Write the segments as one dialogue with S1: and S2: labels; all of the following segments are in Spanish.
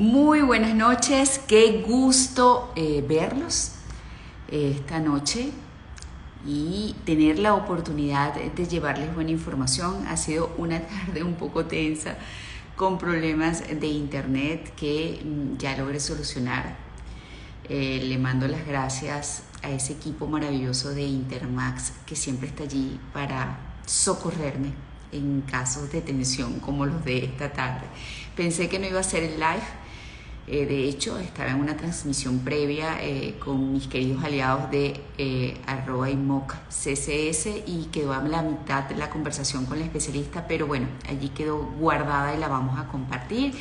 S1: Muy buenas noches, qué gusto eh, verlos eh, esta noche y tener la oportunidad de llevarles buena información. Ha sido una tarde un poco tensa con problemas de internet que mm, ya logré solucionar. Eh, le mando las gracias a ese equipo maravilloso de Intermax que siempre está allí para socorrerme en casos de tensión como los de esta tarde. Pensé que no iba a ser el live, eh, de hecho, estaba en una transmisión previa eh, con mis queridos aliados de eh, arroba IMOC CCS y quedó a la mitad de la conversación con la especialista, pero bueno, allí quedó guardada y la vamos a compartir.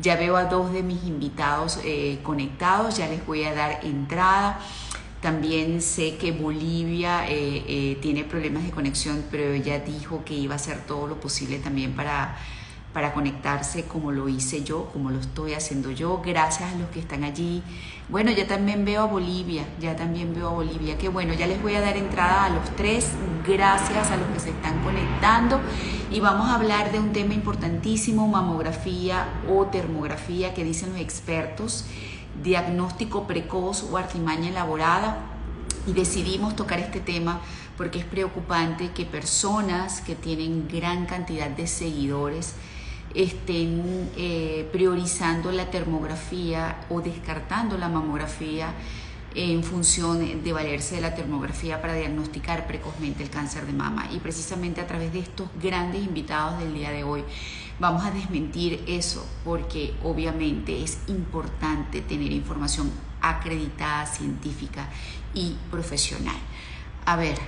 S1: Ya veo a dos de mis invitados conectados, ya les voy a dar entrada. También sé que Bolivia tiene problemas de conexión, pero ella dijo que iba a hacer todo lo posible también para para conectarse como lo hice yo, como lo estoy haciendo yo, gracias a los que están allí. Bueno, ya también veo a Bolivia, ya también veo a Bolivia, que bueno, ya les voy a dar entrada a los tres, gracias a los que se están conectando. Y vamos a hablar de un tema importantísimo, mamografía o termografía, que dicen los expertos, diagnóstico precoz o artimaña elaborada. Y decidimos tocar este tema porque es preocupante que personas que tienen gran cantidad de seguidores, estén eh, priorizando la termografía o descartando la mamografía en función de valerse de la termografía para diagnosticar precozmente el cáncer de mama. Y precisamente a través de estos grandes invitados del día de hoy vamos a desmentir eso porque obviamente es importante tener información acreditada, científica y profesional. A ver,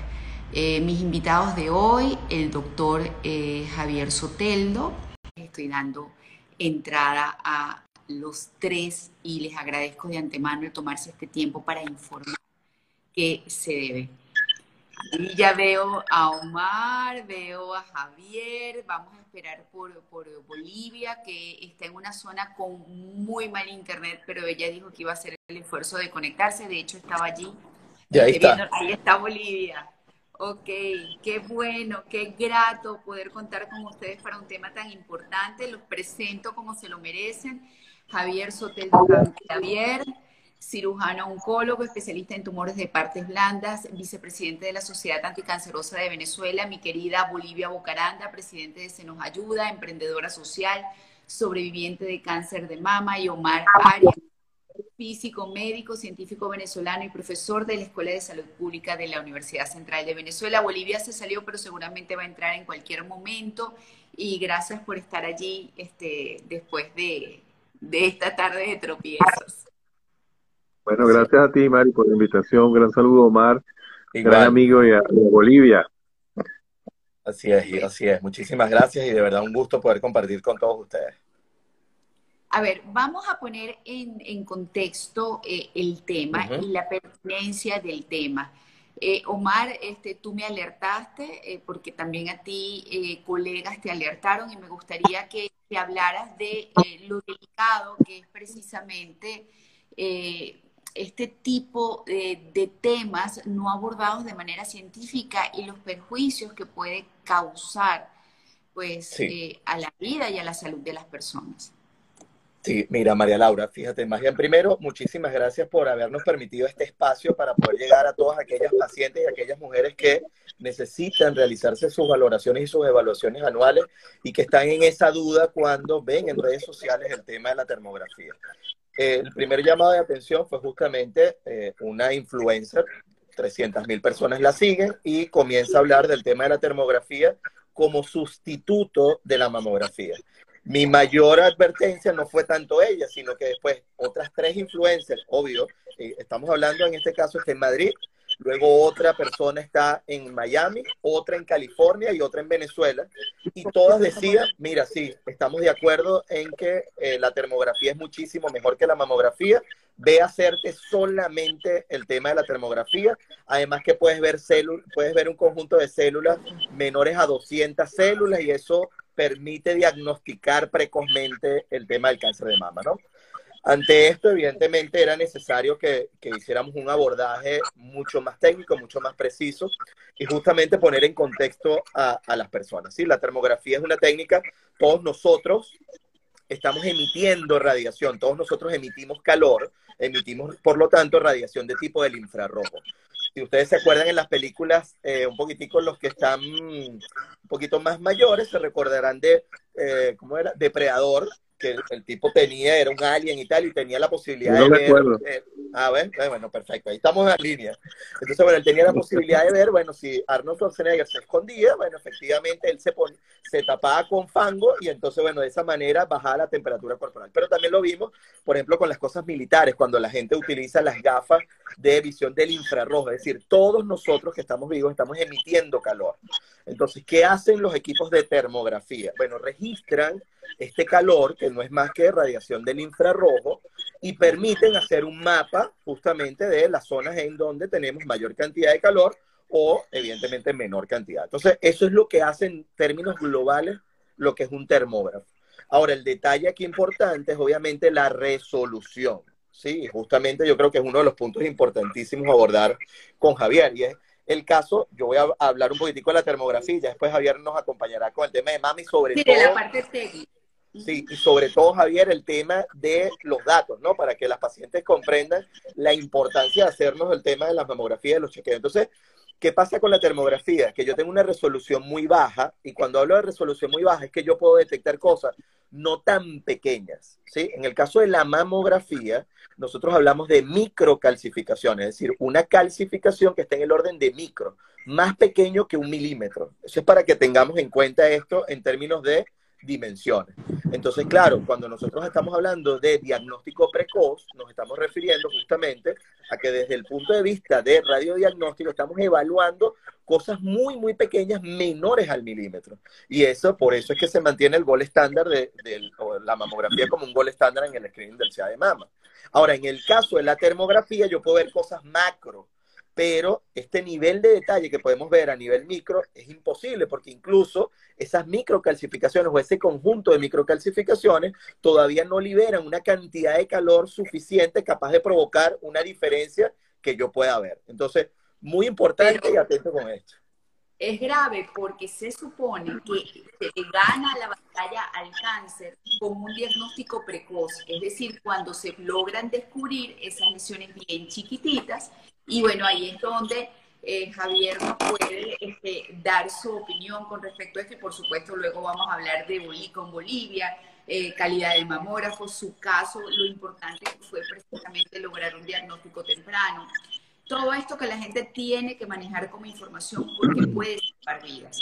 S1: eh, mis invitados de hoy, el doctor eh, Javier Soteldo, estoy dando entrada a los tres y les agradezco de antemano el tomarse este tiempo para informar que se debe. Y ya veo a Omar, veo a Javier, vamos a esperar por, por, Bolivia, que está en una zona con muy mal internet, pero ella dijo que iba a hacer el esfuerzo de conectarse, de hecho estaba allí.
S2: Ya ahí está.
S1: ahí está Bolivia. Ok, qué bueno, qué grato poder contar con ustedes para un tema tan importante. Los presento como se lo merecen. Javier Sotel Javier, cirujano oncólogo, especialista en tumores de partes blandas, vicepresidente de la Sociedad Anticancerosa de Venezuela, mi querida Bolivia Bocaranda, presidente de Se Nos Ayuda, emprendedora social, sobreviviente de cáncer de mama, y Omar Arias, físico, médico, científico venezolano y profesor de la Escuela de Salud Pública de la Universidad Central de Venezuela. Bolivia se salió, pero seguramente va a entrar en cualquier momento. Y gracias por estar allí este, después de, esta tarde de tropiezos.
S3: Bueno, gracias a ti, Mari, por la invitación. Un gran saludo, Omar, gran amigo y a, Bolivia.
S2: Así es, así es. Muchísimas gracias y de verdad un gusto poder compartir con todos ustedes.
S1: A ver, vamos a poner en, contexto eh, el tema y la pertinencia del tema. Eh, Omar, este, tú me alertaste, eh, porque también a ti colegas te alertaron y me gustaría que, hablaras de lo delicado que es precisamente este tipo de, temas no abordados de manera científica y los perjuicios que puede causar pues, a la vida y a la salud de las personas.
S2: Sí, mira, María Laura, fíjate, más bien primero, muchísimas gracias por habernos permitido este espacio para poder llegar a todas aquellas pacientes y aquellas mujeres que necesitan realizarse sus valoraciones y sus evaluaciones anuales y que están en esa duda cuando ven en redes sociales el tema de la termografía. el primer llamado de atención fue justamente eh, una influencer, 300 mil personas la siguen y comienza a hablar del tema de la termografía como sustituto de la mamografía. Mi mayor advertencia no fue tanto ella, sino que después otras tres influencers, obvio, eh, estamos hablando en este caso está en Madrid, luego otra persona está en Miami, otra en California y otra en Venezuela, y todas decían, mira, sí, estamos de acuerdo en que eh, la termografía es muchísimo mejor que la mamografía, ve a hacerte solamente el tema de la termografía, además que puedes ver puedes ver un conjunto de células menores a 200 células y eso permite diagnosticar precozmente el tema del cáncer de mama, ¿no? Ante esto, evidentemente, era necesario que, hiciéramos un abordaje mucho más técnico, mucho más preciso y justamente poner en contexto a, las personas. ¿sí? La termografía es una técnica, todos nosotros estamos emitiendo radiación, todos nosotros emitimos calor, emitimos, por lo tanto, radiación de tipo del infrarrojo. Si ustedes se acuerdan en las películas, eh, un poquitico los que están un poquito más mayores, se recordarán de, eh, ¿cómo era? Depredador, que el, tipo tenía, era un alien y tal, y tenía la posibilidad de ver. Eh, ah, bueno, perfecto, ahí estamos en la línea. Entonces, bueno, él tenía la posibilidad de ver, bueno, si Arnold Schwarzenegger se escondía, bueno, efectivamente él se, se tapaba con fango y entonces, bueno, de esa manera bajaba la temperatura corporal. Pero también lo vimos, por ejemplo, con las cosas militares, cuando la gente utiliza las gafas de visión del infrarrojo, es decir, todos nosotros que estamos vivos estamos emitiendo calor. Entonces, ¿qué hacen los equipos de termografía? Bueno, registran este calor, que no es más que radiación del infrarrojo, y permiten hacer un mapa justamente de las zonas en donde tenemos mayor cantidad de calor o evidentemente menor cantidad. Entonces, eso es lo que hace en términos globales lo que es un termógrafo. Ahora, el detalle aquí importante es obviamente la resolución. Sí, justamente yo creo que es uno de los puntos importantísimos a abordar con Javier y es el caso, yo voy a hablar un poquitico de la termografía, después Javier nos acompañará con el tema de mami sobre
S1: sí, todo. la parte técnica.
S2: Sí, y sobre todo, Javier, el tema de los datos, ¿no? Para que las pacientes comprendan la importancia de hacernos el tema de las mamografías, de los chequeos. Entonces, ¿qué pasa con la termografía? Que yo tengo una resolución muy baja, y cuando hablo de resolución muy baja es que yo puedo detectar cosas no tan pequeñas, ¿sí? En el caso de la mamografía, nosotros hablamos de microcalcificaciones, es decir, una calcificación que está en el orden de micro, más pequeño que un milímetro. Eso es para que tengamos en cuenta esto en términos de dimensiones. Entonces, claro, cuando nosotros estamos hablando de diagnóstico precoz, nos estamos refiriendo justamente a que desde el punto de vista de radiodiagnóstico estamos evaluando cosas muy, muy pequeñas, menores al milímetro. Y eso, por eso es que se mantiene el gol estándar de, la mamografía como un gol estándar en el screening del CA de mama. Ahora, en el caso de la termografía, yo puedo ver cosas macro, pero este nivel de detalle que podemos ver a nivel micro es imposible porque incluso esas microcalcificaciones o ese conjunto de microcalcificaciones todavía no liberan una cantidad de calor suficiente capaz de provocar una diferencia que yo pueda ver. Entonces, muy importante y atento con esto.
S1: Es grave porque se supone que se gana la batalla al cáncer con un diagnóstico precoz, es decir, cuando se logran descubrir esas lesiones bien chiquititas y bueno, ahí es donde eh, Javier nos puede este, dar su opinión con respecto a esto y por supuesto luego vamos a hablar de Bolí con Bolivia, eh, calidad de mamógrafo, su caso, lo importante fue precisamente lograr un diagnóstico temprano. Todo esto que la gente tiene que manejar como información porque puede salvar vidas.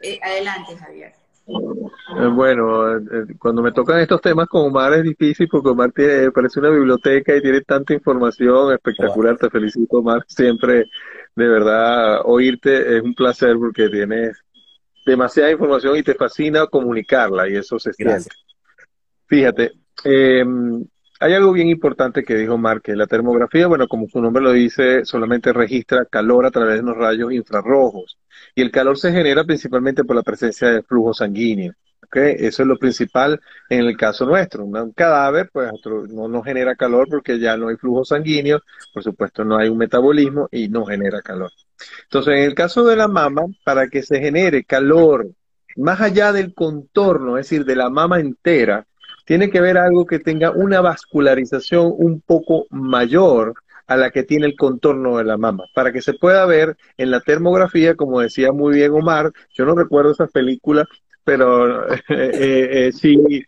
S1: Eh, adelante, Javier.
S3: Eh, bueno, eh, cuando me tocan estos temas con Omar es difícil porque Omar tiene, parece una biblioteca y tiene tanta información espectacular. Te felicito, Omar. Siempre, de verdad, oírte es un placer porque tienes demasiada información y te fascina comunicarla y eso se siente. Fíjate, eh, hay algo bien importante que dijo Omar, que la termografía, bueno, como su nombre lo dice, solamente registra calor a través de los rayos infrarrojos. Y el calor se genera principalmente por la presencia de flujo sanguíneo. ¿okay? Eso es lo principal en el caso nuestro. Un cadáver, pues, no, no genera calor porque ya no hay flujo sanguíneo, por supuesto, no hay un metabolismo y no genera calor. Entonces, en el caso de la mama, para que se genere calor más allá del contorno, es decir, de la mama entera, tiene que ver algo que tenga una vascularización un poco mayor a la que tiene el contorno de la mama, para que se pueda ver en la termografía, como decía muy bien Omar, yo no recuerdo esa película, pero eh, eh, eh, sí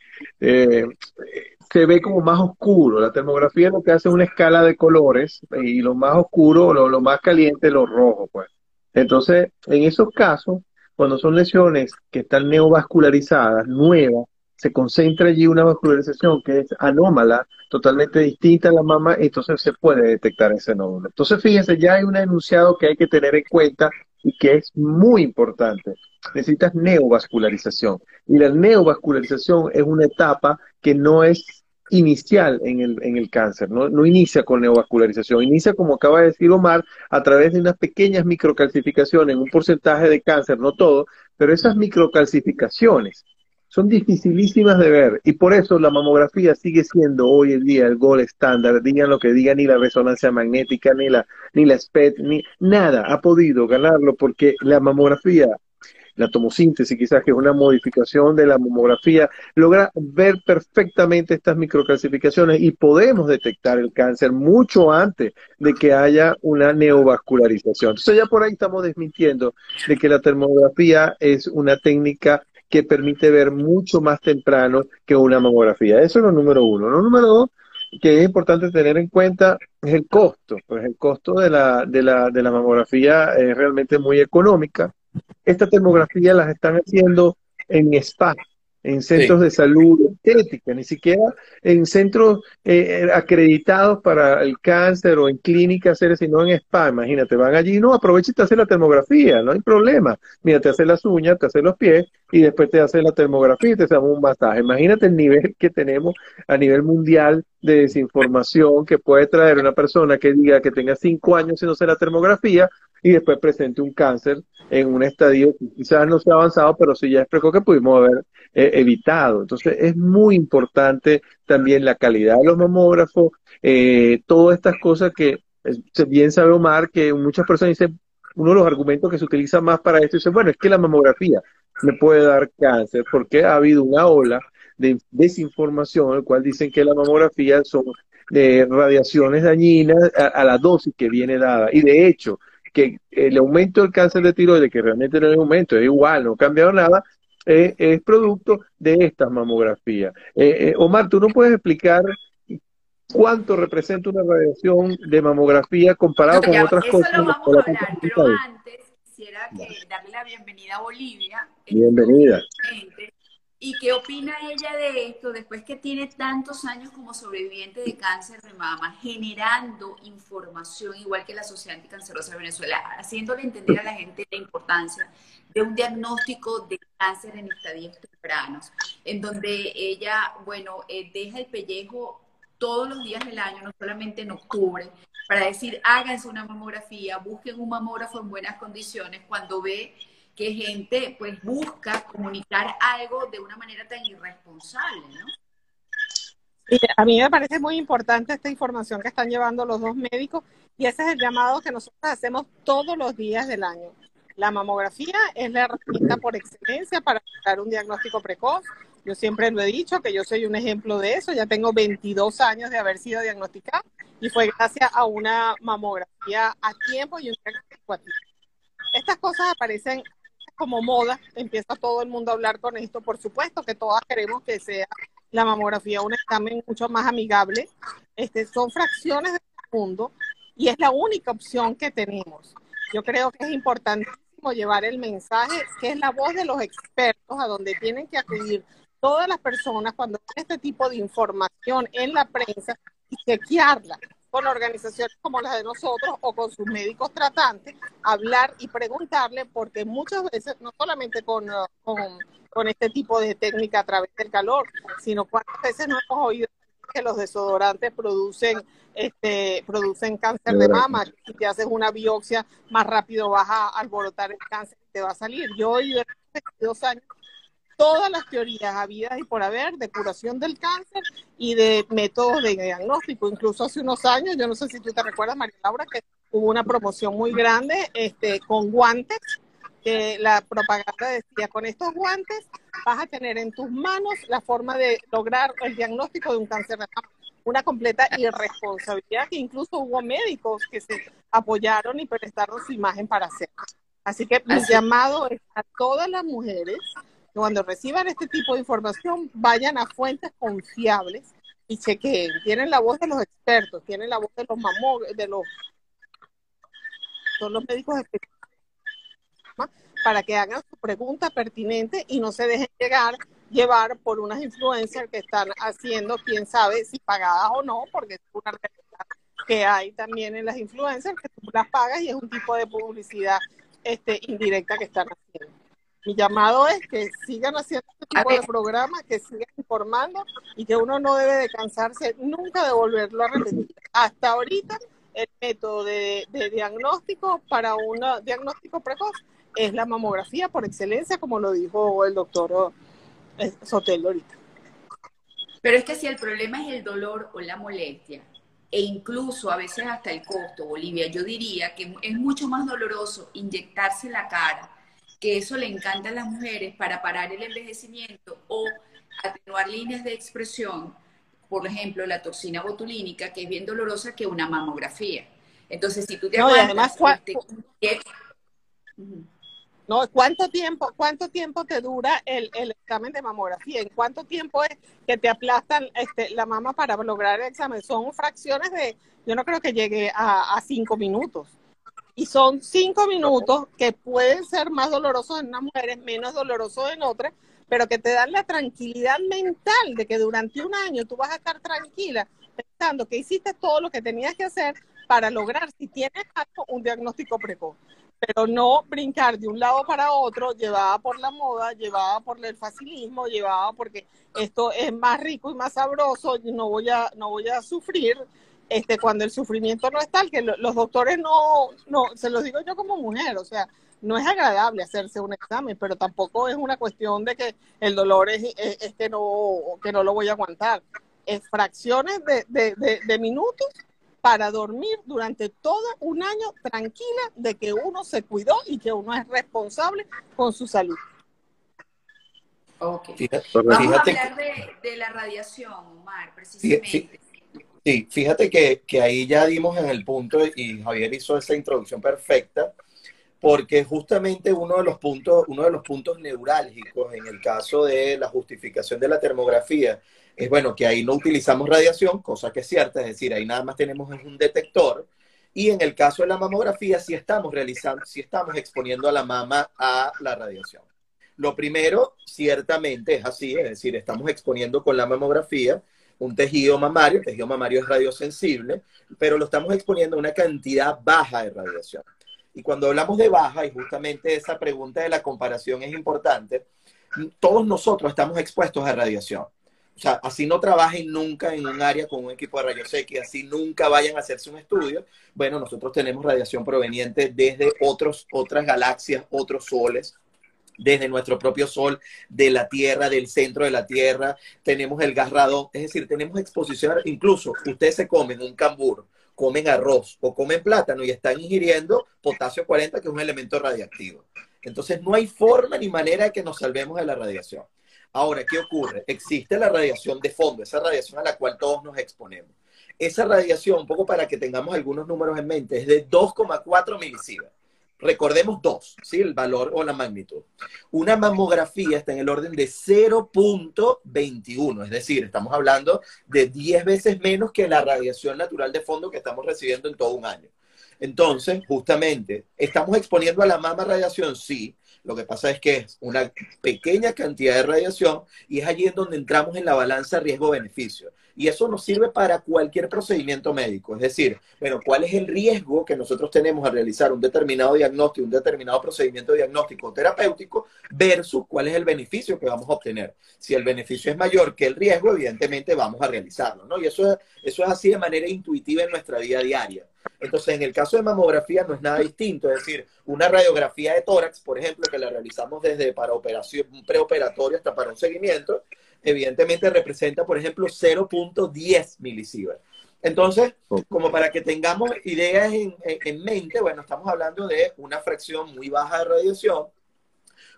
S3: se ve como más oscuro. La termografía lo que hace es una escala de colores y lo más oscuro, lo, lo más caliente, lo rojo, pues. Entonces, en esos casos, cuando son lesiones que están neovascularizadas, nuevas, se concentra allí una vascularización que es anómala, totalmente distinta a la mama, entonces se puede detectar ese nódulo. Entonces, fíjense, ya hay un enunciado que hay que tener en cuenta y que es muy importante. Necesitas neovascularización. Y la neovascularización es una etapa que no es inicial en el, en el cáncer, ¿no? no inicia con neovascularización, inicia, como acaba de decir Omar, a través de unas pequeñas microcalcificaciones, un porcentaje de cáncer, no todo, pero esas microcalcificaciones son dificilísimas de ver y por eso la mamografía sigue siendo hoy en día el gol estándar, digan lo que digan, ni la resonancia magnética, ni la, ni la SPET, ni nada ha podido ganarlo porque la mamografía la tomosíntesis quizás, que es una modificación de la mamografía, logra ver perfectamente estas microclasificaciones y podemos detectar el cáncer mucho antes de que haya una neovascularización. Entonces ya por ahí estamos desmintiendo de que la termografía es una técnica que permite ver mucho más temprano que una mamografía. Eso es lo número uno. Lo número dos, que es importante tener en cuenta, es el costo. Pues el costo de la, de la, de la mamografía es realmente muy económica. Esta termografía las están haciendo en spa, en centros de salud estética, ni siquiera en centros eh, acreditados para el cáncer o en clínicas, sino en spa. Imagínate, van allí, no, aprovecha y te hace la termografía, no hay problema. Mira, te hace las uñas, te hace los pies y después te hace la termografía y te hace un masaje. Imagínate el nivel que tenemos a nivel mundial de desinformación que puede traer una persona que diga que tenga cinco años sin hacer la termografía y después presente un cáncer en un estadio que quizás no sea avanzado, pero sí ya es precoz que pudimos haber eh, evitado. Entonces es muy importante también la calidad de los mamógrafos, eh, todas estas cosas que bien sabe Omar que muchas personas dicen, uno de los argumentos que se utiliza más para esto es, bueno, es que la mamografía me puede dar cáncer porque ha habido una ola de desinformación, el cual dicen que la mamografía son de radiaciones dañinas a, la dosis que viene dada. Y de hecho, que el aumento del cáncer de tiroides, que realmente no es aumento, es igual, no ha cambiado nada, eh, es producto de estas mamografías. Eh, eh, Omar, ¿tú no puedes explicar cuánto representa una radiación de mamografía comparado con otras cosas?
S1: Eso lo vamos a hablar, pero antes quisiera darle la bienvenida a Bolivia.
S3: Bienvenida.
S1: ¿Y qué opina ella de esto después que tiene tantos años como sobreviviente de cáncer de mama, generando información igual que la Sociedad Anticancerosa de Venezuela, haciéndole entender a la gente la importancia de un diagnóstico de cáncer en estadios tempranos, en donde ella, bueno, eh, deja el pellejo todos los días del año, no solamente en octubre, para decir, háganse una mamografía, busquen un mamógrafo en buenas condiciones cuando ve que gente pues busca comunicar algo de una manera tan irresponsable, ¿no?
S4: a mí me parece muy importante esta información que están llevando los dos médicos y ese es el llamado que nosotros hacemos todos los días del año. La mamografía es la herramienta por excelencia para dar un diagnóstico precoz. Yo siempre lo he dicho que yo soy un ejemplo de eso. Ya tengo 22 años de haber sido diagnosticada y fue gracias a una mamografía a tiempo y un diagnóstico a tiempo. Estas cosas aparecen como moda, empieza todo el mundo a hablar con esto. Por supuesto que todas queremos que sea la mamografía un examen mucho más amigable. Este, son fracciones del mundo y es la única opción que tenemos. Yo creo que es importantísimo llevar el mensaje, que es la voz de los expertos, a donde tienen que acudir todas las personas cuando ven este tipo de información en la prensa y chequearla con organizaciones como las de nosotros o con sus médicos tratantes, hablar y preguntarle, porque muchas veces, no solamente con, con, con este tipo de técnica a través del calor, sino cuántas veces no hemos oído que los desodorantes producen este producen cáncer de mama, si te haces una biopsia más rápido vas a alborotar el cáncer y te va a salir. Yo he oído 22 años todas las teorías habidas y por haber de curación del cáncer y de métodos de diagnóstico. Incluso hace unos años, yo no sé si tú te recuerdas, María Laura, que hubo una promoción muy grande este, con guantes, que la propaganda decía, con estos guantes vas a tener en tus manos la forma de lograr el diagnóstico de un cáncer de mama. Una completa irresponsabilidad que incluso hubo médicos que se apoyaron y prestaron su imagen para hacerlo. Así que mi llamado es a todas las mujeres cuando reciban este tipo de información, vayan a fuentes confiables y chequeen. Tienen la voz de los expertos, tienen la voz de los mamó, de los, son los médicos para que hagan su pregunta pertinente y no se dejen llegar, llevar por unas influencers que están haciendo, quién sabe si pagadas o no, porque es una realidad que hay también en las influencers, que tú las pagas y es un tipo de publicidad este, indirecta que están haciendo mi llamado es que sigan haciendo este tipo de programas, que sigan informando y que uno no debe de cansarse nunca de volverlo a repetir. Hasta ahorita, el método de, diagnóstico para un diagnóstico precoz es la mamografía por excelencia, como lo dijo el doctor eh, Sotelo ahorita.
S1: Pero es que si el problema es el dolor o la molestia, e incluso a veces hasta el costo, Bolivia, yo diría que es mucho más doloroso inyectarse la cara que eso le encanta a las mujeres para parar el envejecimiento o atenuar líneas de expresión, por ejemplo, la toxina botulínica, que es bien dolorosa que una mamografía. Entonces, si tú te
S4: no, además, no, ¿cuánto tiempo, cuánto tiempo te dura el, el, examen de mamografía? ¿En cuánto tiempo es que te aplastan este, la mama para lograr el examen? Son fracciones de, yo no creo que llegue a, a cinco minutos. Y son cinco minutos que pueden ser más dolorosos en unas mujeres, menos dolorosos en otras, pero que te dan la tranquilidad mental de que durante un año tú vas a estar tranquila pensando que hiciste todo lo que tenías que hacer para lograr, si tienes algo, un diagnóstico precoz. Pero no brincar de un lado para otro, llevada por la moda, llevada por el facilismo, llevada porque esto es más rico y más sabroso, no voy a, no voy a sufrir, este, cuando el sufrimiento no es tal, que los doctores no, no, se los digo yo como mujer, o sea, no es agradable hacerse un examen, pero tampoco es una cuestión de que el dolor es, es, que, no, que no lo voy a aguantar. Es fracciones de, de, de, minutos para dormir durante todo un año tranquila de que uno se cuidó y que uno es responsable con su salud.
S1: Ok. Vamos a hablar de, la radiación, Omar, precisamente.
S2: Sí, fíjate que, que, ahí ya dimos en el punto y Javier hizo esa introducción perfecta, porque justamente uno de los puntos, uno de los puntos neurálgicos en el caso de la justificación de la termografía es bueno que ahí no utilizamos radiación, cosa que es cierta, es decir, ahí nada más tenemos un detector, y en el caso de la mamografía sí estamos realizando, sí estamos exponiendo a la mama a la radiación. Lo primero, ciertamente es así, es decir, estamos exponiendo con la mamografía un tejido mamario, el tejido mamario es radiosensible, pero lo estamos exponiendo a una cantidad baja de radiación. Y cuando hablamos de baja, y justamente esa pregunta de la comparación es importante, todos nosotros estamos expuestos a radiación. O sea, así no trabajen nunca en un área con un equipo de rayos X, así nunca vayan a hacerse un estudio. Bueno, nosotros tenemos radiación proveniente desde otros, otras galaxias, otros soles, desde nuestro propio Sol, de la Tierra, del centro de la Tierra, tenemos el gas radón, es decir, tenemos exposición, incluso ustedes se comen un cambur, comen arroz o comen plátano y están ingiriendo potasio 40, que es un elemento radiactivo. Entonces, no hay forma ni manera de que nos salvemos de la radiación. Ahora, ¿qué ocurre? Existe la radiación de fondo, esa radiación a la cual todos nos exponemos. Esa radiación, un poco para que tengamos algunos números en mente, es de 2,4 milisieverts. Recordemos dos, ¿sí? El valor o la magnitud. Una mamografía está en el orden de 0.21, es decir, estamos hablando de 10 veces menos que la radiación natural de fondo que estamos recibiendo en todo un año. Entonces, justamente, ¿estamos exponiendo a la mama radiación? Sí. Lo que pasa es que es una pequeña cantidad de radiación y es allí en donde entramos en la balanza riesgo-beneficio. Y eso nos sirve para cualquier procedimiento médico. Es decir, bueno, ¿cuál es el riesgo que nosotros tenemos al realizar un determinado diagnóstico, un determinado procedimiento diagnóstico terapéutico versus cuál es el beneficio que vamos a obtener? Si el beneficio es mayor que el riesgo, evidentemente vamos a realizarlo, ¿no? Y eso es, eso es así de manera intuitiva en nuestra vida diaria. Entonces, en el caso de mamografía no es nada distinto, es decir, una radiografía de tórax, por ejemplo, que la realizamos desde para operación preoperatorio hasta para un seguimiento, evidentemente representa, por ejemplo, 0.10 milisieverts. Entonces, como para que tengamos ideas en, en, mente, bueno, estamos hablando de una fracción muy baja de radiación.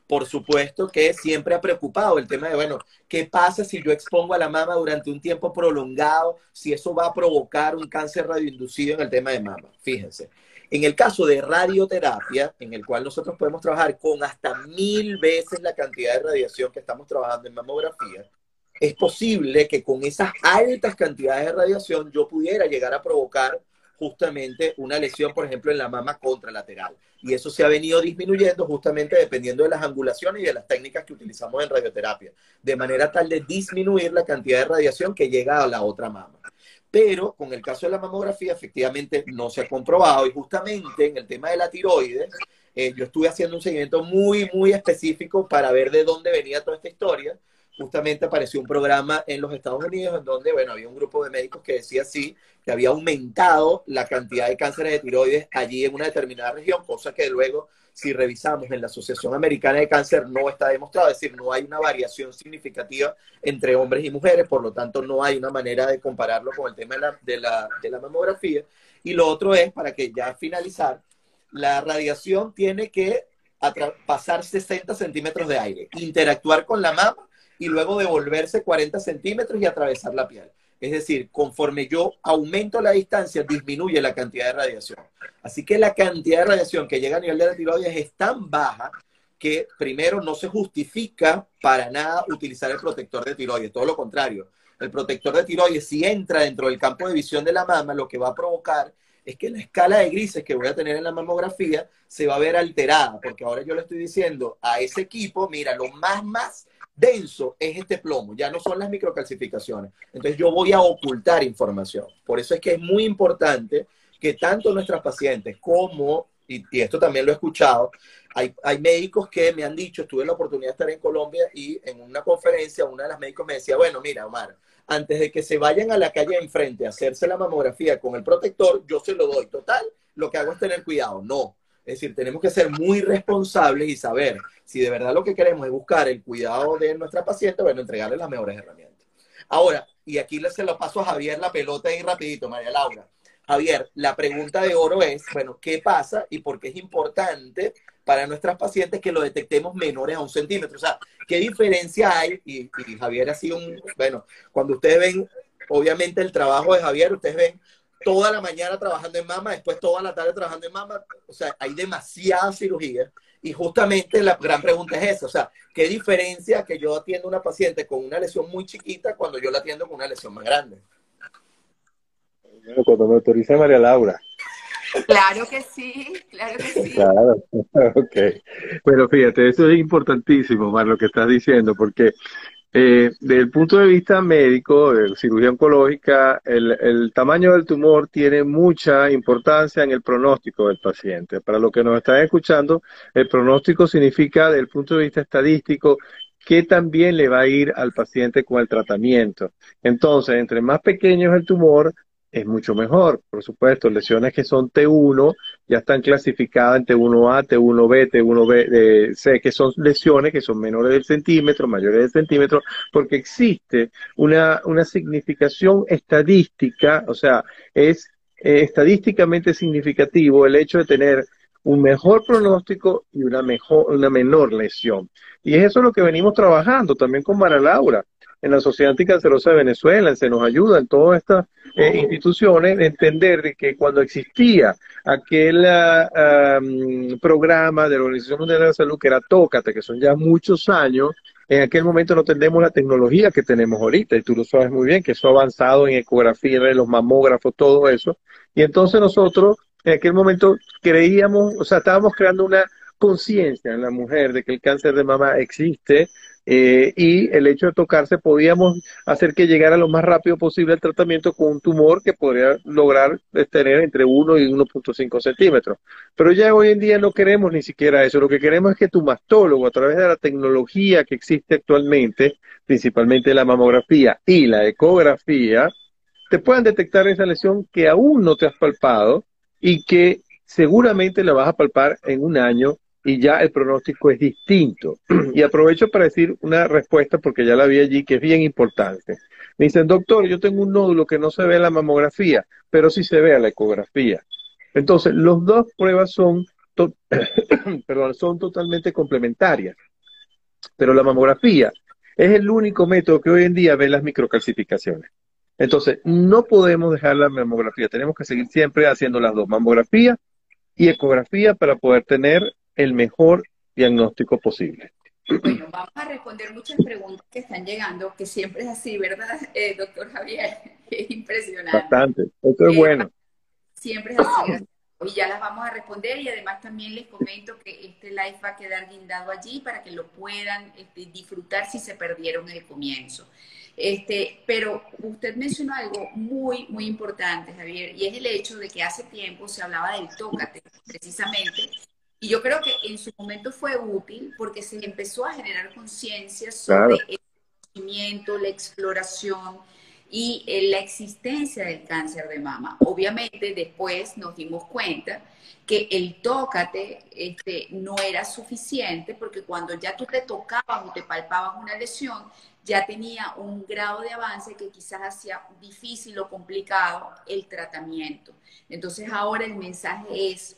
S2: Por supuesto que siempre ha preocupado el tema de, bueno, ¿qué pasa si yo expongo a la mama durante un tiempo prolongado? Si eso va a provocar un cáncer radioinducido en el tema de mama. Fíjense. En el caso de radioterapia, en el cual nosotros podemos trabajar con hasta mil veces la cantidad de radiación que estamos trabajando en mamografía, es posible que con esas altas cantidades de radiación yo pudiera llegar a provocar justamente una lesión, por ejemplo, en la mama contralateral. Y eso se ha venido disminuyendo justamente dependiendo de las angulaciones y de las técnicas que utilizamos en radioterapia, de manera tal de disminuir la cantidad de radiación que llega a la otra mama pero con el caso de la mamografía efectivamente no se ha comprobado y justamente en el tema de la tiroides, eh, yo estuve haciendo un seguimiento muy, muy específico para ver de dónde venía toda esta historia. Justamente apareció un programa en los Estados Unidos en donde, bueno, había un grupo de médicos que decía sí, que había aumentado la cantidad de cánceres de tiroides allí en una determinada región, cosa que luego si revisamos en la Asociación Americana de Cáncer, no está demostrado, es decir, no hay una variación significativa entre hombres y mujeres, por lo tanto no hay una manera de compararlo con el tema de la, de la, de la mamografía. Y lo otro es, para que ya finalizar, la radiación tiene que pasar 60 centímetros de aire, interactuar con la mama y luego devolverse 40 centímetros y atravesar la piel. Es decir, conforme yo aumento la distancia, disminuye la cantidad de radiación. Así que la cantidad de radiación que llega a nivel de la tiroides es tan baja que primero no se justifica para nada utilizar el protector de tiroides, todo lo contrario. El protector de tiroides, si entra dentro del campo de visión de la mama, lo que va a provocar es que la escala de grises que voy a tener en la mamografía se va a ver alterada, porque ahora yo le estoy diciendo a ese equipo, mira, lo más, más denso es este plomo, ya no son las microcalcificaciones. Entonces yo voy a ocultar información. Por eso es que es muy importante que tanto nuestras pacientes como, y, esto también lo he escuchado, hay, hay, médicos que me han dicho, tuve la oportunidad de estar en Colombia y en una conferencia una de las médicos me decía, bueno, mira, Omar, antes de que se vayan a la calle enfrente a hacerse la mamografía con el protector, yo se lo doy. Total, lo que hago es tener cuidado. No. Es decir, tenemos que ser muy responsables y saber si de verdad lo que queremos es buscar el cuidado de nuestra paciente, bueno, entregarle las mejores herramientas. Ahora, y aquí se lo paso a Javier la pelota ahí rapidito, María Laura. Javier, la pregunta de oro es, bueno, ¿qué pasa y por qué es importante para nuestras pacientes que lo detectemos menores a un centímetro? O sea, ¿qué diferencia hay? Y, Javier ha sido un, bueno, cuando ustedes ven, obviamente el trabajo de Javier, ustedes ven toda la mañana trabajando en mama, después toda la tarde trabajando en mama, o sea, hay demasiada cirugía. Y justamente la gran pregunta es esa, o sea, ¿qué diferencia que yo atiendo a una paciente con una lesión muy chiquita cuando yo la atiendo con una lesión más grande?
S3: Bueno, cuando me autoriza María Laura.
S1: Claro que sí, claro que sí.
S3: Claro, ok. Bueno, fíjate, eso es importantísimo, Mar, lo que estás diciendo, porque eh, desde el punto de vista médico, de cirugía oncológica, el, el, tamaño del tumor tiene mucha importancia en el pronóstico del paciente. Para los que nos están escuchando, el pronóstico significa, desde el punto de vista estadístico, qué también le va a ir al paciente con el tratamiento. Entonces, entre más pequeño es el tumor, es mucho mejor. Por supuesto, lesiones que son T1 ya están clasificadas en T1A, T1B, T1B, C, que son lesiones que son menores del centímetro, mayores del centímetro, porque existe una, una significación estadística, o sea, es eh, estadísticamente significativo el hecho de tener un mejor pronóstico y una mejor, una menor lesión. Y es eso lo que venimos trabajando también con Mara Laura en la Sociedad Anticancerosa de Venezuela, se nos ayuda en todas estas eh, instituciones entender que cuando existía aquel ah, programa de la Organización Mundial de la Salud que era Tócate, que son ya muchos años, en aquel momento no tenemos la tecnología que tenemos ahorita, y tú lo sabes muy bien, que eso ha avanzado en ecografía, en los mamógrafos, todo eso. Y entonces nosotros en aquel momento creíamos, o sea, estábamos creando una conciencia en la mujer de que el cáncer de mama existe, eh, y el hecho de tocarse podíamos hacer que llegara lo más rápido posible el tratamiento con un tumor que podría lograr tener entre 1 y 1.5 centímetros. Pero ya hoy en día no queremos ni siquiera eso, lo que queremos es que tu mastólogo, a través de la tecnología que existe actualmente, principalmente la mamografía y la ecografía, te puedan detectar esa lesión que aún no te has palpado y que seguramente la vas a palpar en un año y ya el pronóstico es distinto. Y aprovecho para decir una respuesta porque ya la vi allí que es bien importante. Me dicen, doctor, yo tengo un nódulo que no se ve en la mamografía, pero sí se ve en la ecografía. Entonces, las dos pruebas son, perdón, son totalmente complementarias. Pero la mamografía es el único método que hoy en día ve las microcalcificaciones. Entonces, no podemos dejar la mamografía, tenemos que seguir siempre haciendo las dos, mamografía y ecografía para poder tener el mejor diagnóstico posible.
S1: Bueno, vamos a responder muchas preguntas que están llegando, que siempre es así, ¿verdad, eh, doctor Javier? Es impresionante.
S3: Bastante, esto es eh, bueno.
S1: Siempre es así. Y ya las vamos a responder y además también les comento que este live va a quedar guindado allí para que lo puedan este, disfrutar si se perdieron el comienzo. Este, pero usted mencionó algo muy, muy importante, Javier, y es el hecho de que hace tiempo se hablaba del tócate, precisamente, y yo creo que en su momento fue útil porque se empezó a generar conciencia sobre el conocimiento, la exploración y eh, la existencia del cáncer de mama. Obviamente después nos dimos cuenta que el tócate este, no era suficiente porque cuando ya tú te tocabas o te palpabas una lesión, ya tenía un grado de avance que quizás hacía difícil o complicado el tratamiento. Entonces ahora el mensaje es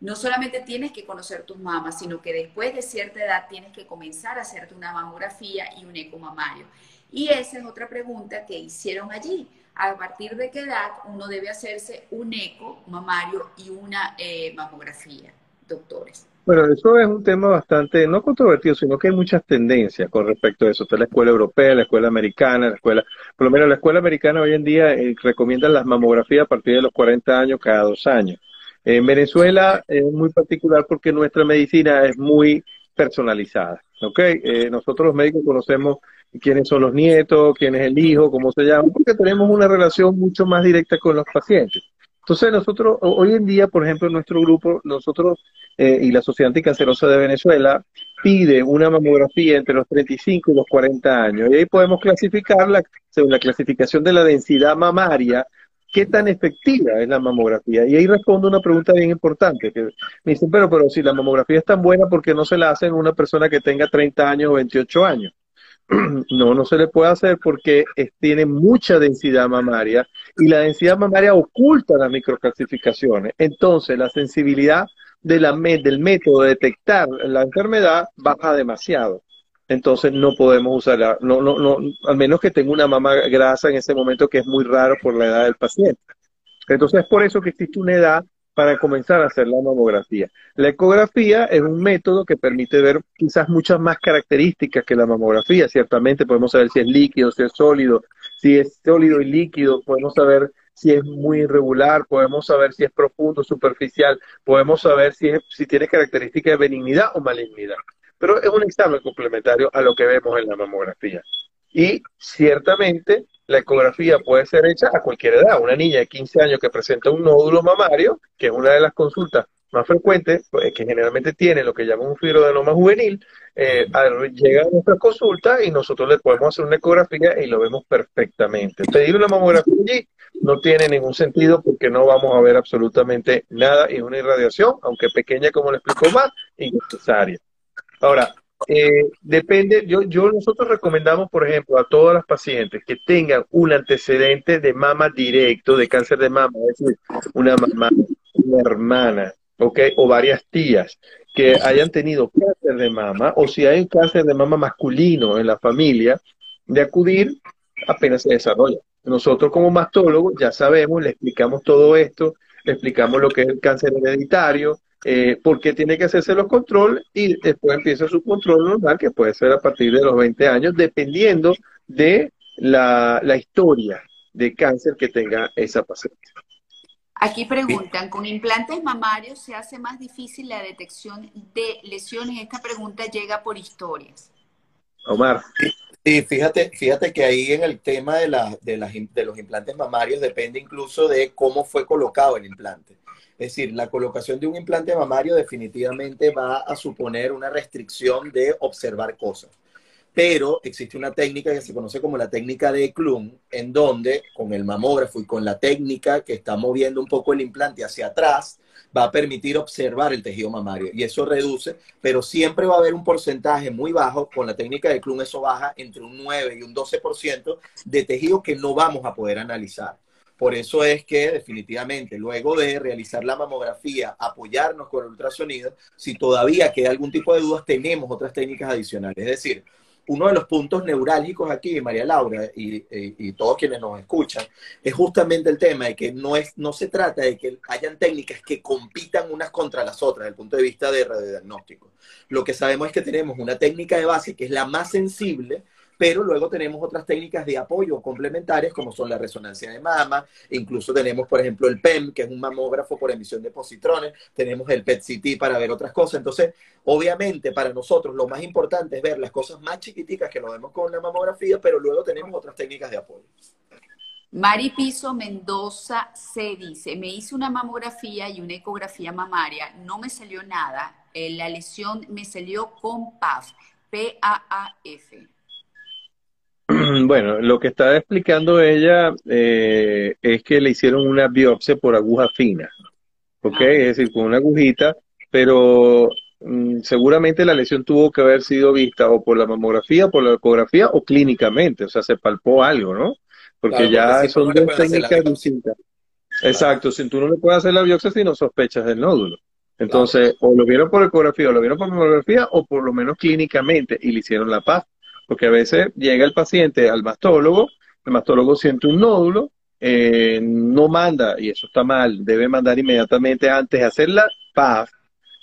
S1: no solamente tienes que conocer tus mamas, sino que después de cierta edad tienes que comenzar a hacerte una mamografía y un eco mamario. Y esa es otra pregunta que hicieron allí. ¿A partir de qué edad uno debe hacerse un eco mamario y una eh, mamografía, doctores?
S3: Bueno, eso es un tema bastante, no controvertido, sino que hay muchas tendencias con respecto a eso. Está la escuela europea, la escuela americana, la escuela, por lo menos la escuela americana hoy en día eh, recomienda las mamografías a partir de los 40 años cada dos años. En Venezuela es muy particular porque nuestra medicina es muy personalizada. ¿ok? Eh, nosotros los médicos conocemos quiénes son los nietos, quién es el hijo, cómo se llama, porque tenemos una relación mucho más directa con los pacientes. Entonces nosotros, hoy en día, por ejemplo, nuestro grupo, nosotros eh, y la Sociedad Anticancerosa de Venezuela pide una mamografía entre los 35 y los 40 años. Y ahí podemos clasificarla según la clasificación de la densidad mamaria, qué tan efectiva es la mamografía. Y ahí respondo una pregunta bien importante, que me dicen, pero, pero si la mamografía es tan buena, ¿por qué no se la hacen una persona que tenga 30 años o 28 años? No, no se le puede hacer porque tiene mucha densidad mamaria y la densidad mamaria oculta las microclasificaciones. Entonces, la sensibilidad de la, del método de detectar la enfermedad baja demasiado. Entonces no podemos usarla, no, no, no, al menos que tenga una mama grasa en ese momento que es muy raro por la edad del paciente. Entonces es por eso que existe una edad para comenzar a hacer la mamografía. La ecografía es un método que permite ver quizás muchas más características que la mamografía. Ciertamente podemos saber si es líquido, si es sólido, si es sólido y líquido, podemos saber si es muy irregular, podemos saber si es profundo, superficial, podemos saber si, es, si tiene características de benignidad o malignidad. Pero es un examen complementario a lo que vemos en la mamografía. Y ciertamente la ecografía puede ser hecha a cualquier edad. Una niña de 15 años que presenta un nódulo mamario, que es una de las consultas más frecuentes, pues, que generalmente tiene lo que llaman un fibroadenoma juvenil, eh, llega a nuestra consulta y nosotros le podemos hacer una ecografía y lo vemos perfectamente. Pedir una mamografía allí no tiene ningún sentido porque no vamos a ver absolutamente nada y una irradiación, aunque pequeña como le explico más, innecesaria. Ahora, eh, depende, yo, yo nosotros recomendamos, por ejemplo, a todas las pacientes que tengan un antecedente de mama directo, de cáncer de mama, es decir, una mamá, una hermana, ¿ok? O varias tías que hayan tenido cáncer de mama, o si hay cáncer de mama masculino en la familia, de acudir apenas se desarrolla. Nosotros como mastólogos ya sabemos, le explicamos todo esto, le explicamos lo que es el cáncer hereditario, eh, por qué tiene que hacerse los controles y después empieza su control normal, que puede ser a partir de los 20 años, dependiendo de la historia de cáncer que tenga esa paciente.
S1: Aquí preguntan, ¿con implantes mamarios se hace más difícil la detección de lesiones? Esta pregunta llega por historias.
S3: Omar.
S2: Sí, fíjate, fíjate que ahí en el tema de, la, de, las, de los implantes mamarios depende incluso de cómo fue colocado el implante. Es decir, la colocación de un implante mamario definitivamente va a suponer una restricción de observar cosas. Pero existe una técnica que se conoce como la técnica de Klum, en donde con el mamógrafo y con la técnica que está moviendo un poco el implante hacia atrás, va a permitir observar el tejido mamario y eso reduce, pero siempre va a haber un porcentaje muy bajo, con la técnica de Klum eso baja entre un 9 y un 12% de tejido que no vamos a poder analizar. Por eso es que definitivamente luego de realizar la mamografía, apoyarnos con el ultrasonido, si todavía queda algún tipo de dudas, tenemos otras técnicas adicionales. Es decir, uno de los puntos neurálgicos aquí, María Laura, y, todos quienes nos escuchan, es justamente el tema de que no, es, no se trata de que hayan técnicas que compitan unas contra las otras desde el punto de vista de radiodiagnóstico. Lo que sabemos es que tenemos una técnica de base que es la más sensible, pero luego tenemos otras técnicas de apoyo complementarias como son la resonancia de mama, incluso tenemos, por ejemplo, el PEM, que es un mamógrafo por emisión de positrones, tenemos el PET-CT para ver otras cosas. Entonces, obviamente, para nosotros lo más importante es ver las cosas más chiquiticas que lo vemos con la mamografía, pero luego tenemos otras técnicas de apoyo.
S1: Mari Piso Mendoza se dice, me hice una mamografía y una ecografía mamaria, no me salió nada, eh, la lesión me salió con PAF, P-A-A-F.
S3: Bueno, lo que está explicando ella eh, es que le hicieron una biopsia por aguja fina, ¿ok? Ah. Es decir, con una agujita, pero mm, seguramente la lesión tuvo que haber sido vista o por la mamografía, por la ecografía o clínicamente, o sea, se palpó algo, ¿no? Porque ya son dos técnicas distintas. Exacto, si tú no le puedes hacer la biopsia si no sospechas del nódulo. Entonces, o lo vieron por ecografía, o lo vieron por mamografía, o por lo menos clínicamente, y le hicieron la paz. Porque a veces llega el paciente al mastólogo, el mastólogo siente un nódulo, eh, no manda, y eso está mal, debe mandar inmediatamente antes de hacer la paz,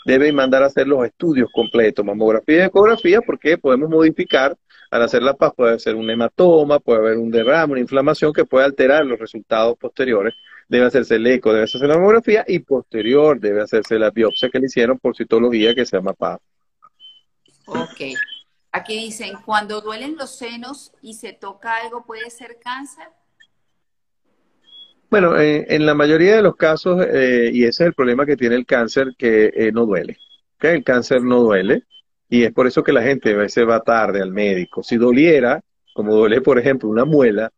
S3: debe mandar a hacer los estudios completos, mamografía y ecografía, porque podemos modificar, al hacer la paz puede ser un hematoma, puede haber un derrame, una inflamación que puede alterar los resultados posteriores debe hacerse el eco, debe hacerse la mamografía y posterior debe hacerse la biopsia que le hicieron por citología que se llama PAP.
S1: Ok. Aquí dicen, cuando duelen los senos y se toca algo, ¿puede ser cáncer?
S3: Bueno, en la mayoría de los casos, eh, y ese es el problema que tiene el cáncer, que eh, no duele. El cáncer no duele y es por eso que la gente a veces va tarde al médico. Si doliera, como duele, por ejemplo, una muela,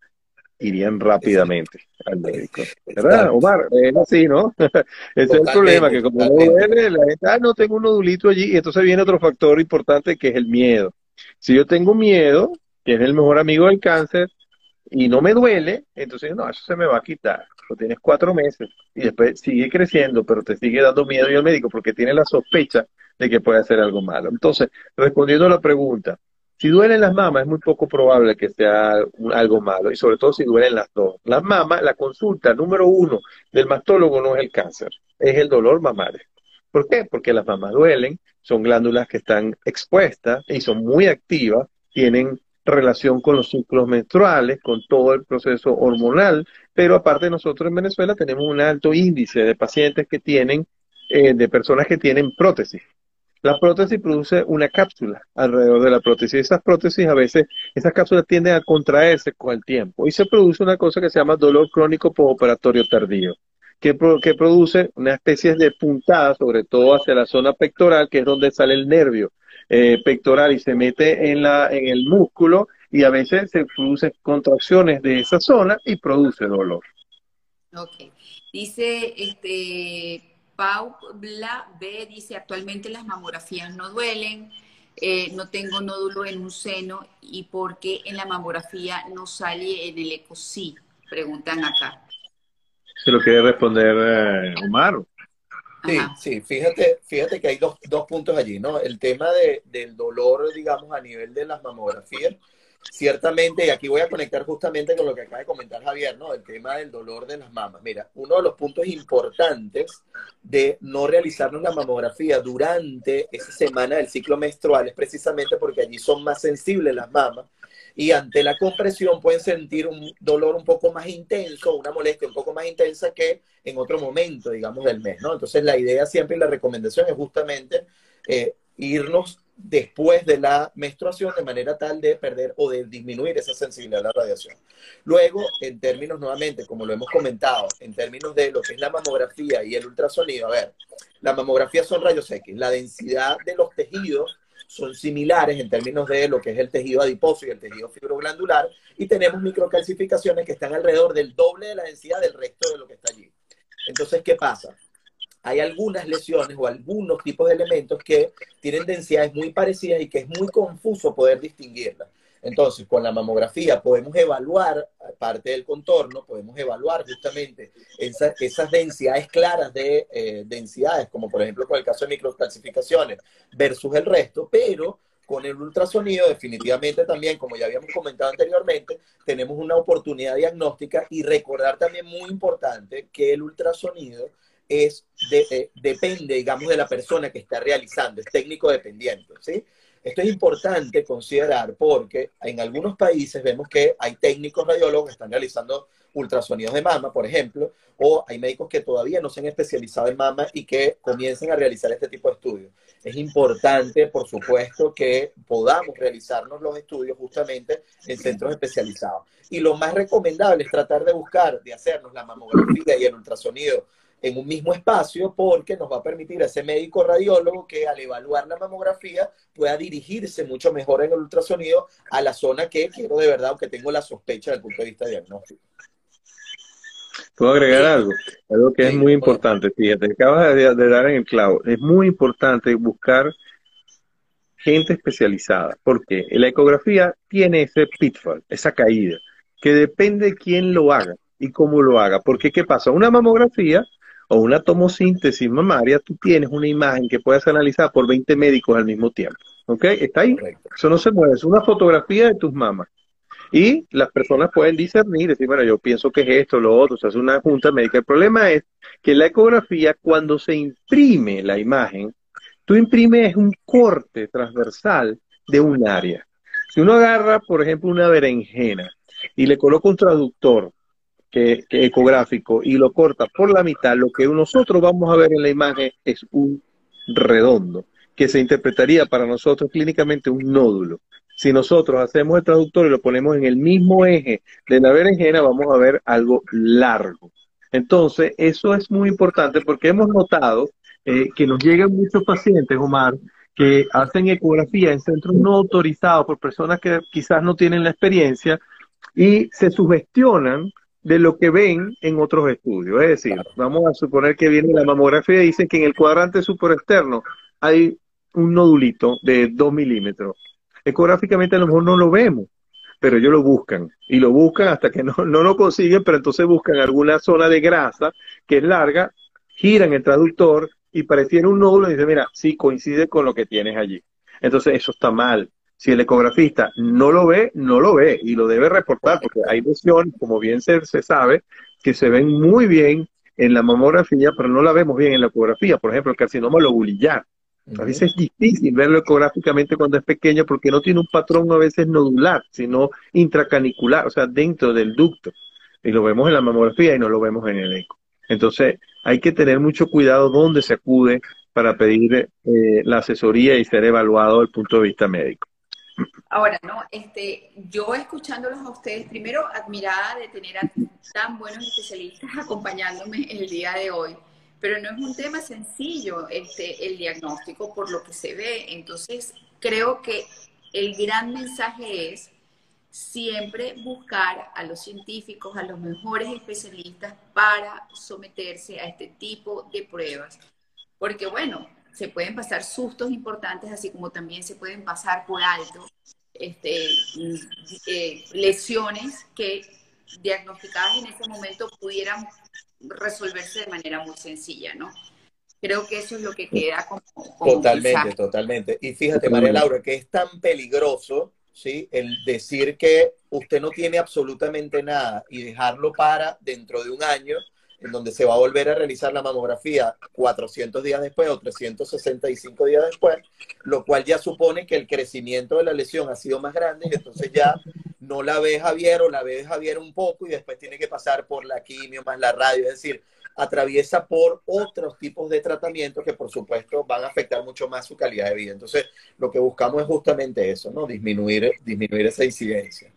S3: irían rápidamente al médico. ¿Verdad, Omar? Es así, ¿no? Ese es el problema, que como no duele, la gente, ah, no, tengo un nodulito allí, y entonces viene otro factor importante que es el miedo. Si yo tengo miedo, que es el mejor amigo del cáncer, y no me duele, entonces no, eso se me va a quitar. Lo tienes cuatro meses y después sigue creciendo, pero te sigue dando miedo y el médico porque tiene la sospecha de que puede hacer algo malo. Entonces, respondiendo a la pregunta, si duelen las mamas, es muy poco probable que sea algo malo, y sobre todo si duelen las dos. Las mamas, la consulta número uno del mastólogo no es el cáncer, es el dolor mamario. ¿Por qué? Porque las mamas duelen, son glándulas que están expuestas y son muy activas, tienen relación con los ciclos menstruales, con todo el proceso hormonal, pero aparte nosotros en Venezuela tenemos un alto índice de pacientes que tienen, eh, de personas que tienen prótesis. La prótesis produce una cápsula alrededor de la prótesis. Esas prótesis a veces, esas cápsulas tienden a contraerse con el tiempo y se produce una cosa que se llama dolor crónico postoperatorio tardío, que, que produce una especie de puntada, sobre todo hacia la zona pectoral, que es donde sale el nervio eh, pectoral y se mete en, la, en el músculo y a veces se producen contracciones de esa zona y produce dolor.
S1: Ok. Dice este Paula B dice, actualmente las mamografías no duelen, eh, no tengo nódulo en un seno y por qué en la mamografía no sale en el eco sí, preguntan acá.
S3: Se lo quiere responder eh, Omar.
S2: Sí, sí, fíjate, fíjate que hay dos, dos puntos allí, ¿no? El tema de, del dolor, digamos, a nivel de las mamografías ciertamente, y aquí voy a conectar justamente con lo que acaba de comentar Javier, ¿no? El tema del dolor de las mamas. Mira, uno de los puntos importantes de no realizarnos la mamografía durante esa semana del ciclo menstrual es precisamente porque allí son más sensibles las mamas y ante la compresión pueden sentir un dolor un poco más intenso, una molestia un poco más intensa que en otro momento, digamos, del mes, ¿no? Entonces la idea siempre y la recomendación es justamente eh, irnos después de la menstruación de manera tal de perder o de disminuir esa sensibilidad a la radiación. Luego, en términos nuevamente, como lo hemos comentado, en términos de lo que es la mamografía y el ultrasonido, a ver, la mamografía son rayos X, la densidad de los tejidos son similares en términos de lo que es el tejido adiposo y el tejido fibroglandular, y tenemos microcalcificaciones que están alrededor del doble de la densidad del resto de lo que está allí. Entonces, ¿qué pasa? hay algunas lesiones o algunos tipos de elementos que tienen densidades muy parecidas y que es muy confuso poder distinguirlas. Entonces, con la mamografía podemos evaluar parte del contorno, podemos evaluar justamente esas densidades claras de eh, densidades, como por ejemplo con el caso de microcalcificaciones versus el resto, pero con el ultrasonido definitivamente también, como ya habíamos comentado anteriormente, tenemos una oportunidad diagnóstica y recordar también muy importante que el ultrasonido es eh, depende, digamos, de la persona que está realizando, es técnico dependiente, ¿sí? Esto es importante considerar porque en algunos países vemos que hay técnicos radiólogos que están realizando ultrasonidos de mama, por ejemplo, o hay médicos que todavía no se han especializado en mama y que comiencen a realizar este tipo de estudios. Es importante, por supuesto, que podamos realizarnos los estudios justamente en centros especializados. Y lo más recomendable es tratar de buscar, de hacernos la mamografía y el ultrasonido en un mismo espacio porque nos va a permitir a ese médico radiólogo que al evaluar la mamografía pueda dirigirse mucho mejor en el ultrasonido a la zona que quiero de verdad, aunque tengo la sospecha desde el punto de vista diagnóstico.
S3: Puedo agregar algo, algo que es muy importante, fíjate, acabas de, de dar en el clavo, es muy importante buscar gente especializada, porque la ecografía tiene ese pitfall, esa caída, que depende de quién lo haga y cómo lo haga. Porque, ¿qué pasa? Una mamografía o una tomosíntesis mamaria, tú tienes una imagen que puedes analizar por 20 médicos al mismo tiempo. ¿Ok? ¿Está ahí? Eso no se mueve, es una fotografía de tus mamas. Y las personas pueden discernir, decir, bueno, yo pienso que es esto, lo otro, se hace una junta médica. El problema es que la ecografía, cuando se imprime la imagen, tú imprimes un corte transversal de un área. Si uno agarra, por ejemplo, una berenjena y le coloca un traductor que, ecográfico y lo corta por la mitad, lo que nosotros vamos a ver en la imagen es un redondo, que se interpretaría para nosotros clínicamente un nódulo. Si nosotros hacemos el traductor y lo ponemos en el mismo eje de la berenjena, vamos a ver algo largo. Entonces, eso es muy importante porque hemos notado eh, que nos llegan muchos pacientes, Omar, que hacen ecografía en centros no autorizados por personas que quizás no tienen la experiencia y se sugestionan de lo que ven en otros estudios. Es decir, vamos a suponer que viene la mamografía y dicen que en el cuadrante superexterno hay un nodulito de 2 milímetros ecográficamente a lo mejor no lo vemos, pero ellos lo buscan y lo buscan hasta que no, no lo consiguen, pero entonces buscan alguna zona de grasa que es larga, giran el traductor y pareciera un nódulo y dicen, mira, sí coincide con lo que tienes allí. Entonces eso está mal. Si el ecografista no lo ve, no lo ve y lo debe reportar porque hay lesiones, como bien se, se sabe, que se ven muy bien en la mamografía, pero no la vemos bien en la ecografía. Por ejemplo, el carcinoma lobulillar. A veces es difícil verlo ecográficamente cuando es pequeño porque no tiene un patrón a veces nodular, sino intracanicular, o sea, dentro del ducto. Y lo vemos en la mamografía y no lo vemos en el eco. Entonces, hay que tener mucho cuidado dónde se acude para pedir eh, la asesoría y ser evaluado desde el punto de vista médico.
S1: Ahora, no, este, yo escuchándolos a ustedes, primero admirada de tener a tan buenos especialistas acompañándome el día de hoy pero no es un tema sencillo este, el diagnóstico por lo que se ve. Entonces, creo que el gran mensaje es siempre buscar a los científicos, a los mejores especialistas para someterse a este tipo de pruebas. Porque bueno, se pueden pasar sustos importantes, así como también se pueden pasar por alto este, eh, lesiones que diagnosticadas en ese momento pudieran resolverse de manera muy sencilla, ¿no? Creo que eso es lo que queda como...
S2: totalmente, totalmente. Y fíjate, María Laura, que es tan peligroso, ¿sí? El decir que usted no tiene absolutamente nada y dejarlo para dentro de un año, en donde se va a volver a realizar la mamografía 400 días después o 365 días después, lo cual ya supone que el crecimiento de la lesión ha sido más grande y entonces ya no la ve Javier o la ve Javier un poco y después tiene que pasar por la quimio más la radio, es decir, atraviesa por otros tipos de tratamientos que por supuesto van a afectar mucho más su calidad de vida. Entonces, lo que buscamos es justamente eso, ¿no? Disminuir, disminuir esa incidencia.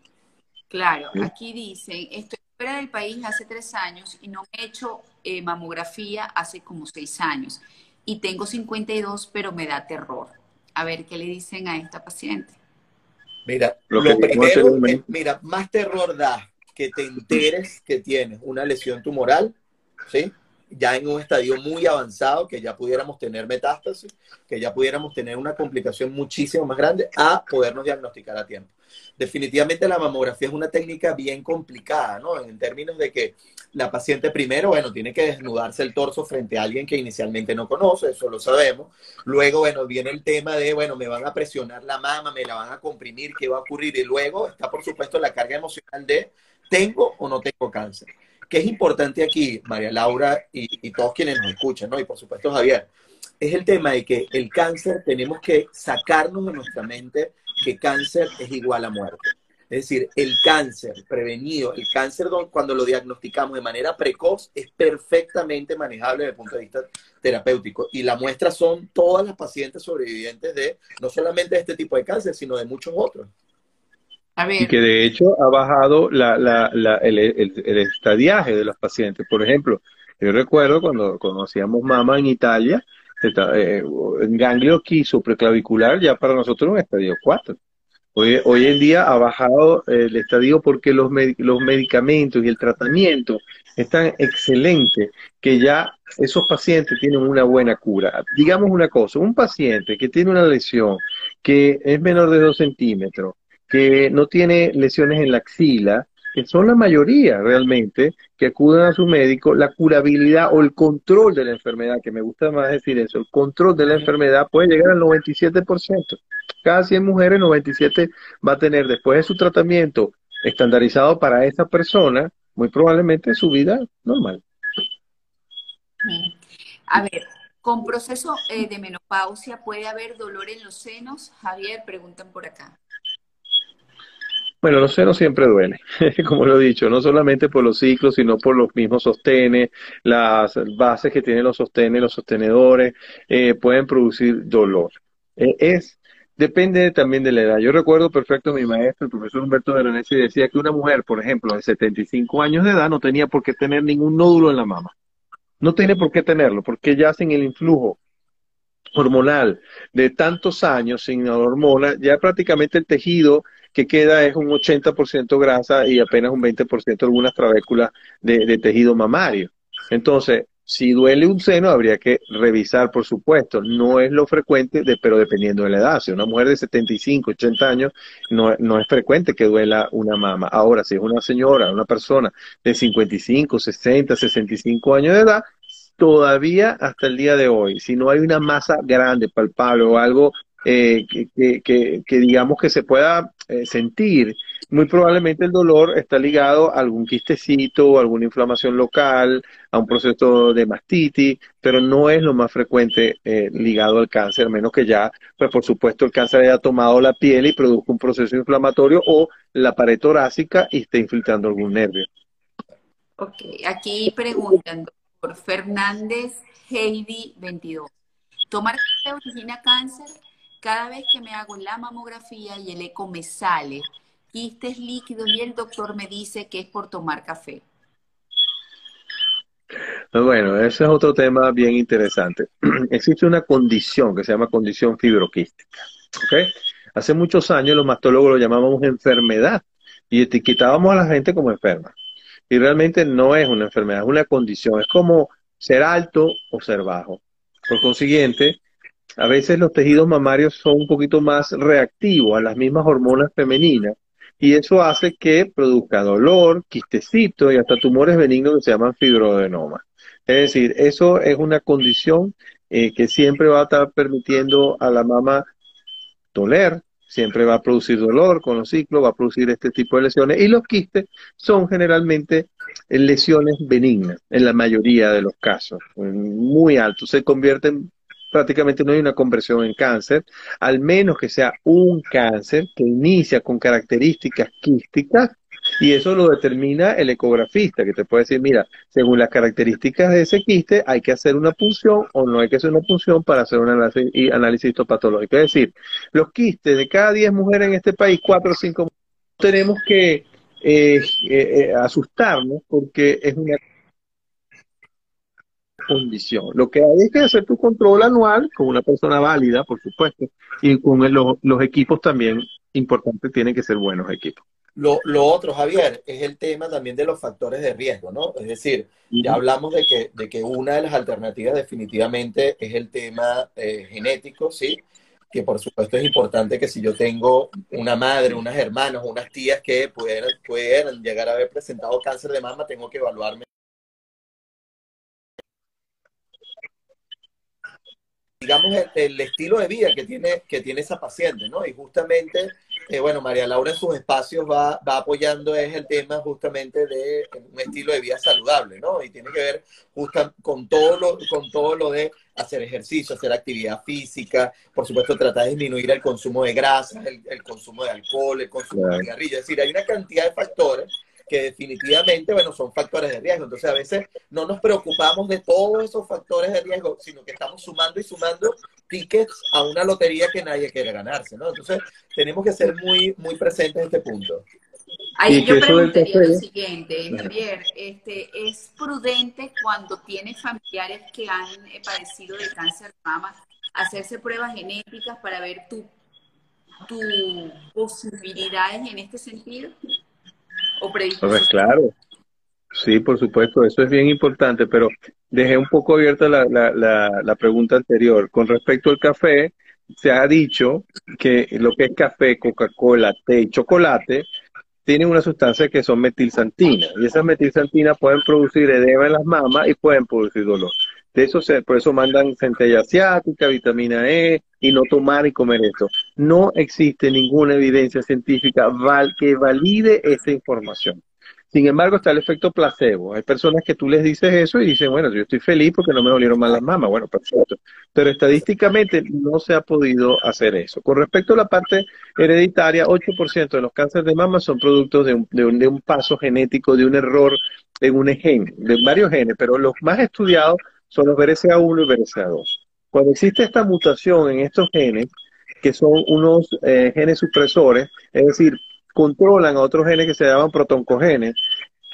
S1: Claro, aquí dicen, estoy fuera del país hace tres años y no he hecho eh, mamografía hace como seis años y tengo 52, pero me da terror. A ver qué le dicen a esta paciente.
S2: Mira, lo, primero, mira, más terror da que te enteres que tienes una lesión tumoral, ¿sí? Ya en un estadio muy avanzado, que ya pudiéramos tener metástasis, que ya pudiéramos tener una complicación muchísimo más grande, a podernos diagnosticar a tiempo definitivamente la mamografía es una técnica bien complicada, ¿no? En términos de que la paciente primero, bueno, tiene que desnudarse el torso frente a alguien que inicialmente no conoce, eso lo sabemos. Luego, bueno, viene el tema de, bueno, me van a presionar la mama, me la van a comprimir, ¿qué va a ocurrir? Y luego está, por supuesto, la carga emocional de, ¿tengo o no tengo cáncer? ¿Qué es importante aquí, María Laura y, y todos quienes nos escuchan, ¿no? Y por supuesto, Javier, es el tema de que el cáncer tenemos que sacarnos de nuestra mente que cáncer es igual a muerte. Es decir, el cáncer prevenido, el cáncer cuando lo diagnosticamos de manera precoz es perfectamente manejable desde el punto de vista terapéutico. Y la muestra son todas las pacientes sobrevivientes de no solamente de este tipo de cáncer, sino de muchos otros.
S3: Y que de hecho ha bajado el, el, estadiaje de los pacientes. Por ejemplo, yo recuerdo cuando conocíamos mamá en Italia, eh, ganglio quiso preclavicular ya para nosotros es un estadio 4. Hoy, hoy en día ha bajado el estadio porque los, los medicamentos y el tratamiento están excelentes, que ya esos pacientes tienen una buena cura. Digamos una cosa, un paciente que tiene una lesión que es menor de 2 centímetros, que no tiene lesiones en la axila, que son la mayoría realmente que acuden a su médico, la curabilidad o el control de la enfermedad, que me gusta más decir eso, el control de la enfermedad puede llegar al 97%. Cada 100 mujeres, 97 va a tener después de su tratamiento estandarizado para esa persona, muy probablemente su vida normal.
S1: A ver, con proceso eh, de menopausia puede haber dolor en los senos. Javier, preguntan por acá.
S3: Bueno, los senos siempre duelen, como lo he dicho, no solamente por los ciclos, sino por los mismos sostenes, las bases que tienen los sostenes, los sostenedores, eh, pueden producir dolor. Eh, es, depende también de la edad. Yo recuerdo perfecto a mi maestro, el profesor Humberto Veronesi, decía que una mujer, por ejemplo, de 75 años de edad, no tenía por qué tener ningún nódulo en la mama. No tiene por qué tenerlo, porque ya sin el influjo hormonal de tantos años sin hormona, ya prácticamente el tejido que queda es un 80% grasa y apenas un 20% algunas trabéculas de, de tejido mamario. Entonces, si duele un seno, habría que revisar, por supuesto. No es lo frecuente, de, pero dependiendo de la edad. Si una mujer de 75, 80 años, no, no es frecuente que duela una mama. Ahora, si es una señora, una persona de 55, 60, 65 años de edad, todavía hasta el día de hoy, si no hay una masa grande, palpable o algo eh, que, digamos que se pueda eh, sentir, muy probablemente el dolor está ligado a algún quistecito, alguna inflamación local, a un proceso de mastitis, pero no es lo más frecuente eh, ligado al cáncer, menos que ya, pues por supuesto, el cáncer haya tomado la piel y produzca un proceso inflamatorio o la pared torácica y esté infiltrando algún nervio.
S1: Ok, aquí preguntan, por Fernández Heidi 22. Tomar café origina cáncer cada vez que me hago la mamografía y el eco me sale quistes líquidos y el doctor me dice que es por tomar café.
S3: Bueno, ese es otro tema bien interesante. Existe una condición que se llama condición fibroquística. ¿okay? Hace muchos años los mastólogos lo llamábamos enfermedad y etiquetábamos a la gente como enferma. Y realmente no es una enfermedad, es una condición. Es como ser alto o ser bajo. Por consiguiente, a veces los tejidos mamarios son un poquito más reactivos a las mismas hormonas femeninas y eso hace que produzca dolor, quistecito y hasta tumores benignos que se llaman fibroadenoma. Es decir, eso es una condición eh, que siempre va a estar permitiendo a la mama doler, siempre va a producir dolor con los ciclos, va a producir este tipo de lesiones y los quistes son generalmente lesiones benignas en la mayoría de los casos, muy altos, se convierten prácticamente no hay una conversión en cáncer, al menos que sea un cáncer que inicia con características quísticas y eso lo determina el ecografista, que te puede decir, mira, según las características de ese quiste, hay que hacer una punción o no hay que hacer una punción para hacer un análisis, análisis histopatológico. Es decir, los quistes de cada 10 mujeres en este país, 4 o 5 tenemos que eh, eh, eh, asustarnos porque es una condición. Lo que hay es que hacer tu control anual con una persona válida, por supuesto, y con los, equipos también importantes tienen que ser buenos equipos.
S2: Lo, otro, Javier, es el tema también de los factores de riesgo, ¿no? Es decir, ya hablamos de que, de que una de las alternativas definitivamente es el tema eh, genético, ¿sí? Que por supuesto es importante que si yo tengo una madre, unas hermanas, unas tías que pudieran, pudieran llegar a haber presentado cáncer de mama, tengo que evaluarme digamos, el, estilo de vida que tiene, que tiene esa paciente, ¿no? Y justamente, eh, bueno, María Laura en sus espacios va, va apoyando es el tema justamente de un estilo de vida saludable, ¿no? Y tiene que ver justo con todo lo, con todo lo de hacer ejercicio, hacer actividad física, por supuesto tratar de disminuir el consumo de grasas, el, consumo de alcohol, el consumo de cigarrillos, es decir, hay una cantidad de factores que definitivamente, bueno, son factores de riesgo. Entonces, a veces no nos preocupamos de todos esos factores de riesgo, sino que estamos sumando y sumando tickets a una lotería que nadie quiere ganarse, ¿no? Entonces, tenemos que ser muy, muy presentes en este punto.
S1: Ahí yo preguntaría lo siguiente, Javier, este, ¿es prudente cuando tienes familiares que han eh, padecido de cáncer de mama hacerse pruebas genéticas para ver tu, tu posibilidades en este sentido?
S3: Pues claro, sí, por supuesto, eso es bien importante, pero dejé un poco abierta la, la, la, pregunta anterior. Con respecto al café, se ha dicho que lo que es café, Coca-Cola, té y chocolate tienen una sustancia que son metilsantinas y esas metilsantinas pueden producir edema en las mamas y pueden producir dolor. De eso se, por eso mandan centella asiática, vitamina E y no tomar y comer esto. No existe ninguna evidencia científica que valide esta información. Sin embargo, está el efecto placebo. Hay personas que tú les dices eso y dicen, bueno, yo estoy feliz porque no me dolieron mal las mamas. Bueno, perfecto. Pero estadísticamente no se ha podido hacer eso. Con respecto a la parte hereditaria, 8% de los cánceres de mama son productos de un, de, un, de un paso genético, de un error en un gen, de varios genes, pero los más estudiados son los BRCA1 y BRCA2. Cuando existe esta mutación en estos genes, que son unos eh, genes supresores, es decir, controlan a otros genes que se llaman protoncogenes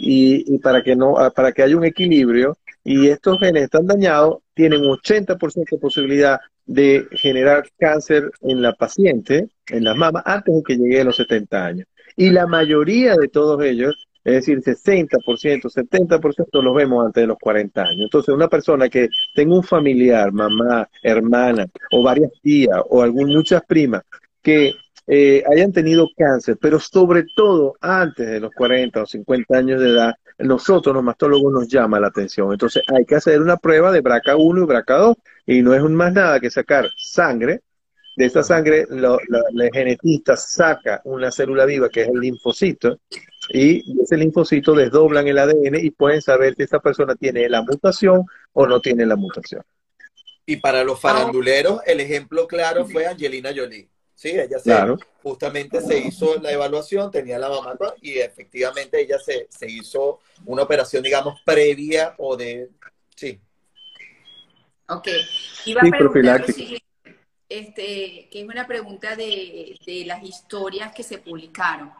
S3: y, para que no para que haya un equilibrio y estos genes están dañados tienen un 80% de posibilidad de generar cáncer en la paciente, en las mamas, antes de que llegue a los 70 años. Y la mayoría de todos ellos, es decir, 60%, 70% los vemos antes de los 40 años. Entonces, una persona que tenga un familiar, mamá, hermana, o varias tías, o algún, muchas primas, que eh, hayan tenido cáncer, pero sobre todo antes de los 40 o 50 años de edad, nosotros los mastólogos nos llama la atención. Entonces hay que hacer una prueba de BRCA1 y BRCA2 y no es más nada que sacar sangre. De esa sangre, lo, la, la genetista saca una célula viva que es el linfocito y ese linfocito desdoblan el ADN y pueden saber si esa persona tiene la mutación o no tiene la mutación.
S2: Y para los faranduleros, el ejemplo claro fue Angelina Jolie. Sí, ella se,
S3: Claro.
S2: justamente se hizo la evaluación, tenía la mamá y efectivamente ella se, se hizo una operación, digamos, previa o de... Sí.
S1: Ok. Iba a
S3: Sí,
S1: preguntar siguiente, este, que es una pregunta de, de las historias que se publicaron.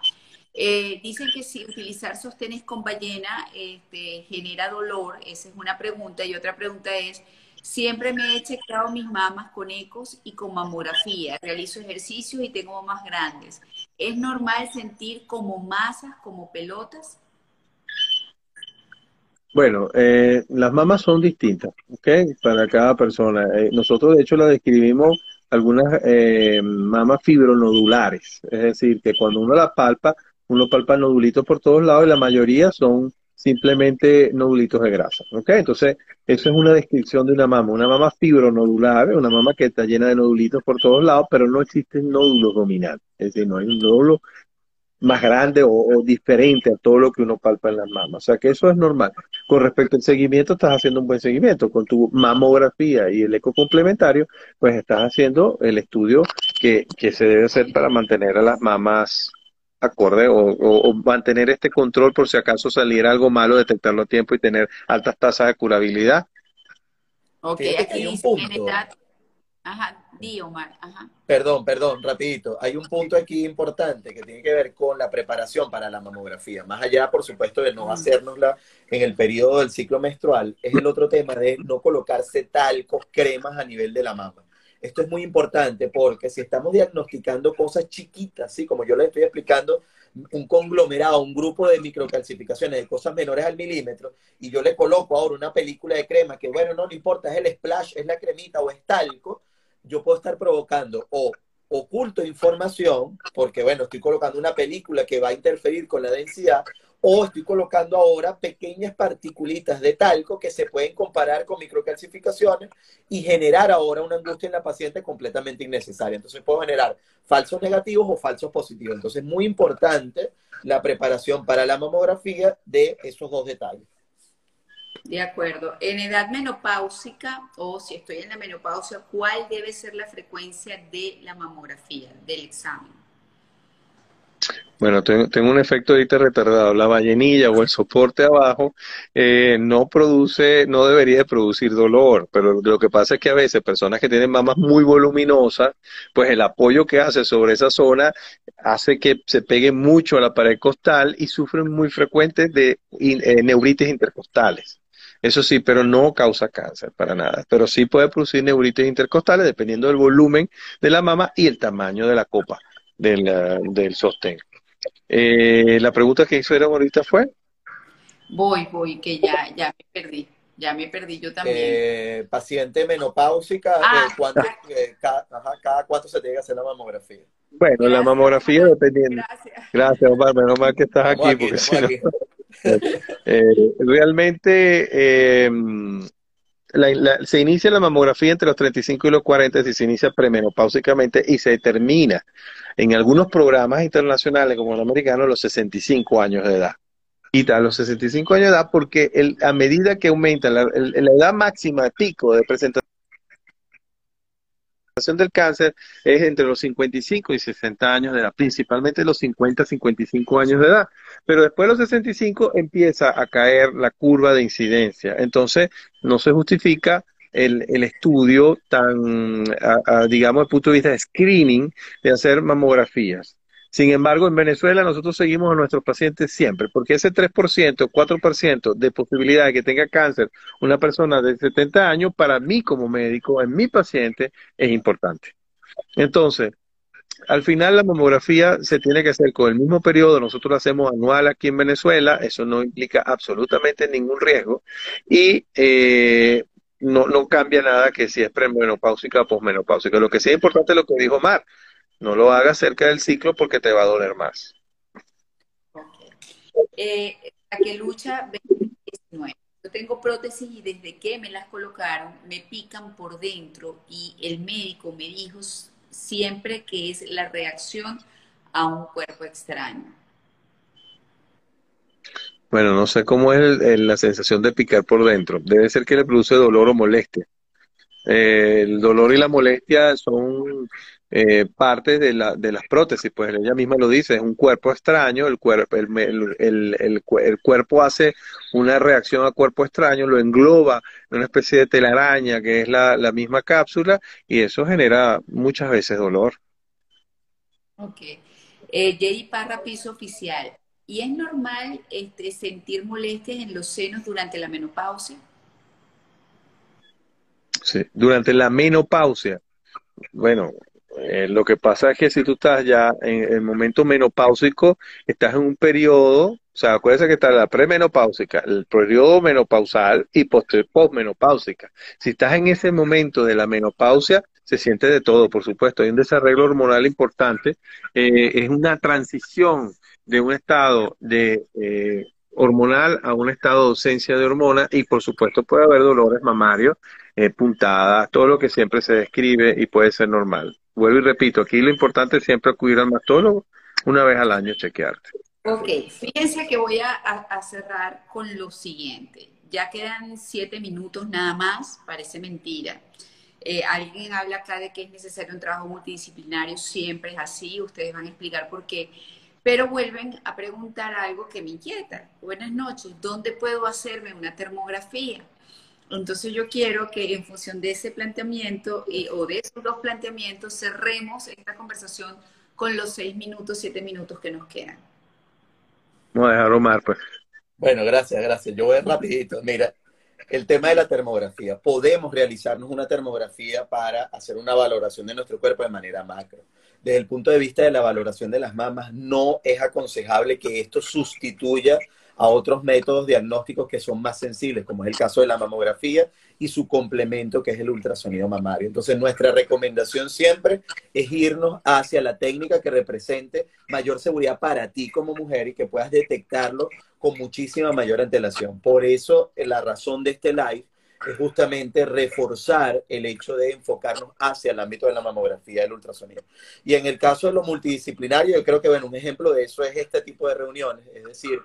S1: Eh, dicen que si utilizar sostenes con ballena este, genera dolor, esa es una pregunta. Y otra pregunta es, siempre me he chequeado mis mamas con ecos y con mamografía, realizo ejercicios y tengo mamas grandes. ¿Es normal sentir como masas, como pelotas?
S3: Bueno, eh, las mamas son distintas, ¿ok? Para cada persona. Eh, nosotros, de hecho, la describimos algunas eh, mamas fibronodulares, es decir, que cuando uno la palpa, uno palpa nodulitos por todos lados y la mayoría son simplemente nodulitos de grasa, ¿ok? Entonces, eso es una descripción de una mama. Una mama fibronodular, una mama que está llena de nodulitos por todos lados, pero no existen nódulos dominantes, es decir, no hay un nódulo más grande o, diferente a todo lo que uno palpa en las mamas. O sea que eso es normal. Con respecto al seguimiento, estás haciendo un buen seguimiento. Con tu mamografía y el eco complementario, pues estás haciendo el estudio que, que se debe hacer para mantener a las mamas acorde o, o, o, mantener este control por si acaso saliera algo malo, detectarlo a tiempo y tener altas tasas de curabilidad.
S1: Ok,
S2: Fíjate
S1: aquí
S2: hay un punto.
S1: Ajá, di Omar, ajá.
S2: Perdón, perdón, rapidito. Hay un punto aquí importante que tiene que ver con la preparación para la mamografía. Más allá, por supuesto, de no hacérnosla en el periodo del ciclo menstrual, es el otro tema de no colocarse talcos, cremas a nivel de la mama. Esto es muy importante porque si estamos diagnosticando cosas chiquitas, ¿sí? como yo les estoy explicando, un conglomerado, un grupo de microcalcificaciones, de cosas menores al milímetro, y yo le coloco ahora una película de crema que, bueno, no, no importa, es el splash, es la cremita o es talco, yo puedo estar provocando o oculto información, porque bueno, estoy colocando una película que va a interferir con la densidad, o estoy colocando ahora pequeñas particulitas de talco que se pueden comparar con microcalcificaciones y generar ahora una angustia en la paciente completamente innecesaria. Entonces puedo generar falsos negativos o falsos positivos. Entonces muy importante la preparación para la mamografía de esos dos detalles.
S1: De acuerdo. En edad menopáusica o si estoy en la menopausia, ¿cuál debe ser la frecuencia de la mamografía, del examen?
S3: Bueno, tengo, un efecto ahorita retardado. La ballenilla o el soporte abajo eh, no produce, no debería de producir dolor, pero lo que pasa es que a veces personas que tienen mamas muy voluminosas, pues el apoyo que hace sobre esa zona hace que se pegue mucho a la pared costal y sufren muy frecuentes de eh, neuritis intercostales. Eso sí, pero no causa cáncer para nada. Pero sí puede producir neuritis intercostales dependiendo del volumen de la mama y el tamaño de la copa del, del sostén. Eh, la pregunta que hicieron ahorita fue.
S1: Voy, voy, que ya, ya me perdí. Ya me perdí yo también.
S2: Eh, paciente menopáusica, ah, ¿cuánto, eh, cada, ajá, cada, cuánto se tiene que hacer la mamografía?
S3: Bueno, la mamografía dependiendo. Gracias. Gracias, Omar. Menos mal que estás aquí, porque si no. Eh, realmente eh, se inicia la mamografía entre los 35 y los 40 si se inicia premenopáusicamente y se termina en algunos programas internacionales como el americano a los 65 años de edad. Y a los 65 años de edad porque el, a medida que aumenta la, la edad máxima pico de presentación del cáncer es entre los 55 y 60 años de edad, principalmente los 50 55 años de edad. Pero después de los 65 empieza a caer la curva de incidencia. Entonces, no se justifica el, el estudio tan, digamos, desde el punto de vista de screening, de hacer mamografías. Sin embargo, en Venezuela nosotros seguimos a nuestros pacientes siempre, porque ese 3%, 4% de posibilidad de que tenga cáncer una persona de 70 años, para mí como médico, en mi paciente, es importante. Entonces, al final la mamografía se tiene que hacer con el mismo periodo, nosotros lo hacemos anual aquí en Venezuela, eso no implica absolutamente ningún riesgo y eh, no, no cambia nada que si es premenopáusica o posmenopáusica. Lo que sí es importante es lo que dijo Mar, no lo hagas cerca del ciclo porque te va a doler más.
S1: Eh, la que lucha 2019. Yo tengo prótesis y desde que me las colocaron me pican por dentro y el médico me dijo siempre que es la reacción a un cuerpo extraño.
S3: Bueno, no sé cómo es la sensación de picar por dentro. Debe ser que le produce dolor o molestia. Eh, el dolor y la molestia son eh, parte de, la, de las prótesis, pues ella misma lo dice, es un cuerpo extraño, el, cuerpo, el, el, el, cuerpo hace una reacción a cuerpo extraño, lo engloba en una especie de telaraña que es la, la misma cápsula y eso genera muchas veces dolor.
S1: Ok. Eh, Parra, piso oficial. ¿Y es normal este, sentir molestias en los senos durante la menopausia?
S3: Sí, durante la menopausia. Bueno, eh, lo que pasa es que si tú estás ya en el momento menopáusico, estás en un periodo, o sea, acuérdense que está la premenopáusica, el periodo menopausal y postmenopáusica. Si estás en ese momento de la menopausia, se siente de todo, por supuesto. Hay un desarreglo hormonal importante, eh, es una transición de un estado de eh, hormonal a un estado de ausencia de hormonas y por supuesto puede haber dolores mamarios, puntadas, todo lo que siempre se describe y puede ser normal vuelvo y repito, aquí lo importante es siempre acudir al mastólogo una vez al año, chequearte.
S1: Ok, fíjense que voy a, cerrar con lo siguiente. Ya quedan siete minutos nada más, parece mentira. Eh, alguien habla acá de que es necesario un trabajo multidisciplinario, siempre es así, ustedes van a explicar por qué. Pero vuelven a preguntar algo que me inquieta. Buenas noches, ¿dónde puedo hacerme una termografía? Entonces yo quiero que en función de ese planteamiento y, o de esos dos planteamientos cerremos esta conversación con los seis minutos, siete minutos que nos quedan.
S3: Vamos a dejar Omar, pues.
S2: Bueno, gracias, gracias. Yo voy rapidito. Mira, el tema de la termografía. Podemos realizarnos una termografía para hacer una valoración de nuestro cuerpo de manera macro. Desde el punto de vista de la valoración de las mamas, no es aconsejable que esto sustituya a otros métodos diagnósticos que son más sensibles, como es el caso de la mamografía y su complemento, que es el ultrasonido mamario. Entonces, nuestra recomendación siempre es irnos hacia la técnica que represente mayor seguridad para ti como mujer y que puedas detectarlo con muchísima mayor antelación. Por eso, la razón de este live es justamente reforzar el hecho de enfocarnos hacia el ámbito de la mamografía del ultrasonido. Y en el caso de lo multidisciplinario, yo creo que bueno, un ejemplo de eso es este tipo de reuniones, es decir,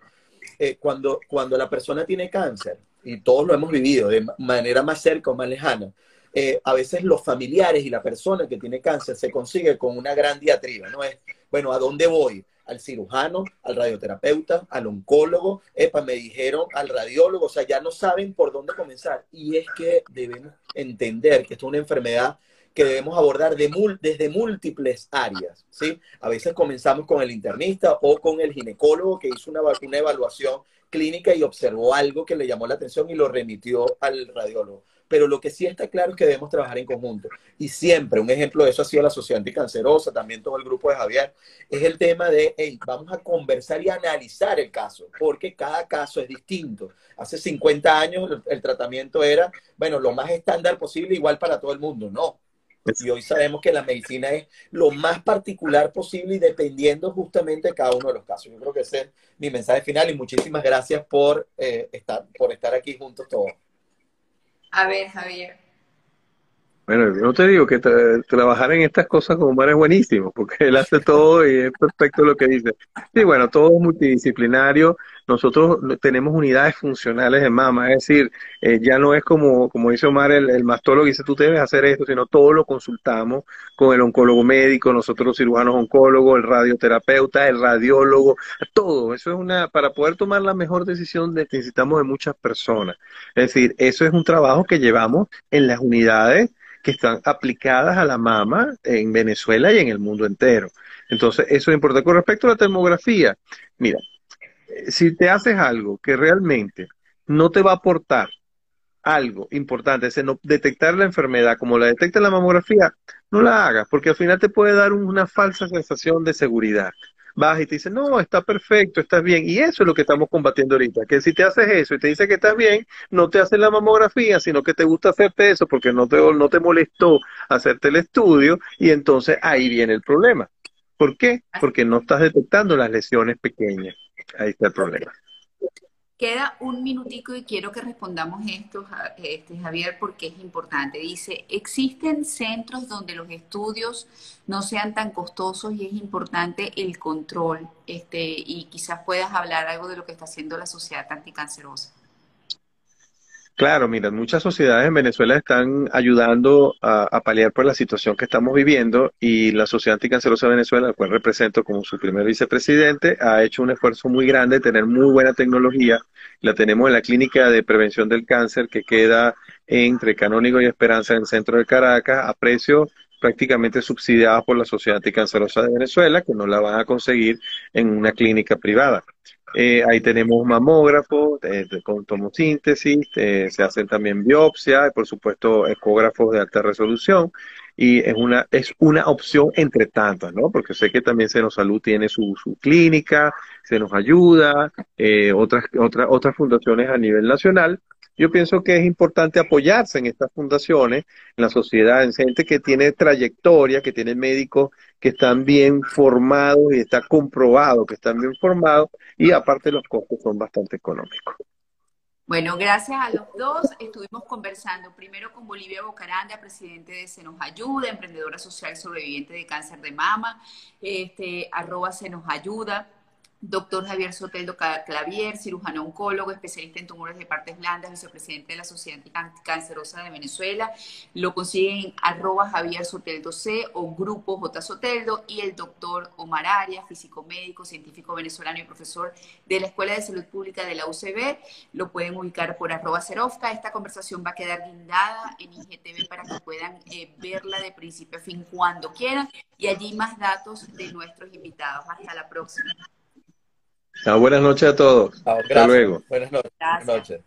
S2: eh, cuando, cuando la persona tiene cáncer, y todos lo hemos vivido de manera más cerca o más lejana, eh, a veces los familiares y la persona que tiene cáncer se consigue con una gran diatriba, ¿no? Es, bueno, ¿a dónde voy? Al cirujano, al radioterapeuta, al oncólogo, epa, me dijeron al radiólogo, o sea, ya no saben por dónde comenzar. Y es que debemos entender que esto es una enfermedad que debemos abordar de desde múltiples áreas, ¿sí? A veces comenzamos con el internista o con el ginecólogo que hizo una, evaluación clínica y observó algo que le llamó la atención y lo remitió al radiólogo. Pero lo que sí está claro es que debemos trabajar en conjunto. Y siempre, un ejemplo de eso ha sido la Sociedad Anticancerosa, también todo el grupo de Javier, es el tema de, hey, vamos a conversar y analizar el caso, porque cada caso es distinto. Hace 50 años el tratamiento era, bueno, lo más estándar posible, igual para todo el mundo. No, Y hoy sabemos que la medicina es lo más particular posible y dependiendo justamente de cada uno de los casos. Yo creo que ese es mi mensaje final y muchísimas gracias por, eh, estar, por estar aquí juntos todos.
S1: A ver, Javier.
S3: Bueno, yo te digo que trabajar en estas cosas con Omar es buenísimo, porque él hace todo y es perfecto lo que dice. Sí, bueno, todo es multidisciplinario. Nosotros tenemos unidades funcionales de mama, es decir, eh, ya no es como, como dice Omar, el, el mastólogo dice tú debes hacer esto, sino todo lo consultamos con el oncólogo médico, nosotros los cirujanos oncólogos, el radioterapeuta, el radiólogo, todo. Eso es una, para poder tomar la mejor decisión necesitamos de muchas personas. Es decir, eso es un trabajo que llevamos en las unidades que están aplicadas a la mama en Venezuela y en el mundo entero. Entonces, eso es importante. Con respecto a la termografía, mira, si te haces algo que realmente no te va a aportar algo importante, es no, detectar la enfermedad como la detecta la mamografía, no la hagas, porque al final te puede dar una falsa sensación de seguridad vas y te dice, no, está perfecto, estás bien. Y eso es lo que estamos combatiendo ahorita, que si te haces eso y te dice que estás bien, no te haces la mamografía, sino que te gusta hacerte eso porque no te, no te molestó hacerte el estudio y entonces ahí viene el problema. ¿Por qué? Porque no estás detectando las lesiones pequeñas. Ahí está el problema.
S1: Queda un minutico y quiero que respondamos esto, este, Javier, porque es importante. Dice, ¿existen centros donde los estudios no sean tan costosos y es importante el control? Este, y quizás puedas hablar algo de lo que está haciendo la sociedad anticancerosa.
S3: Claro, mira, muchas sociedades en Venezuela están ayudando a, paliar por la situación que estamos viviendo y la Sociedad Anticancerosa de Venezuela, la cual represento como su primer vicepresidente, ha hecho un esfuerzo muy grande de tener muy buena tecnología. La tenemos en la Clínica de Prevención del Cáncer que queda entre Canónigo y Esperanza en el centro de Caracas a precio prácticamente subsidiados por la Sociedad Anticancerosa de Venezuela, que no la van a conseguir en una clínica privada. Eh, ahí tenemos mamógrafos eh, con tomosíntesis, eh, se hacen también biopsia, y por supuesto ecógrafos de alta resolución, y es una, es una opción entre tantas, ¿no? Porque sé que también Salud tiene su, su clínica, se nos ayuda, otras, otras, otras fundaciones a nivel nacional, yo pienso que es importante apoyarse en estas fundaciones, en la sociedad, en gente que tiene trayectoria, que tiene médicos que están bien formados y está comprobado que están bien formados y aparte los costos son bastante económicos.
S1: Bueno, gracias a los dos. Estuvimos conversando primero con Bolivia Bocaranda, presidente de Se Nos Ayuda, emprendedora social sobreviviente de cáncer de mama, este, arroba Se Nos Ayuda Doctor Javier Soteldo Clavier, cirujano oncólogo, especialista en tumores de partes blandas, vicepresidente de la Sociedad Anticancerosa de Venezuela. Lo consiguen en arroba Javier Soteldo C o Grupo J Soteldo. Y el doctor Omar Arias, físico médico, científico venezolano y profesor de la Escuela de Salud Pública de la UCB. Lo pueden ubicar por arroba Cerofca. Esta conversación va a quedar guindada en IGTV para que puedan eh, verla de principio a fin cuando quieran. Y allí más datos de nuestros invitados. Hasta la próxima.
S3: Ah, buenas noches a todos. Hasta luego.
S2: Buenas noches. Buenas noches.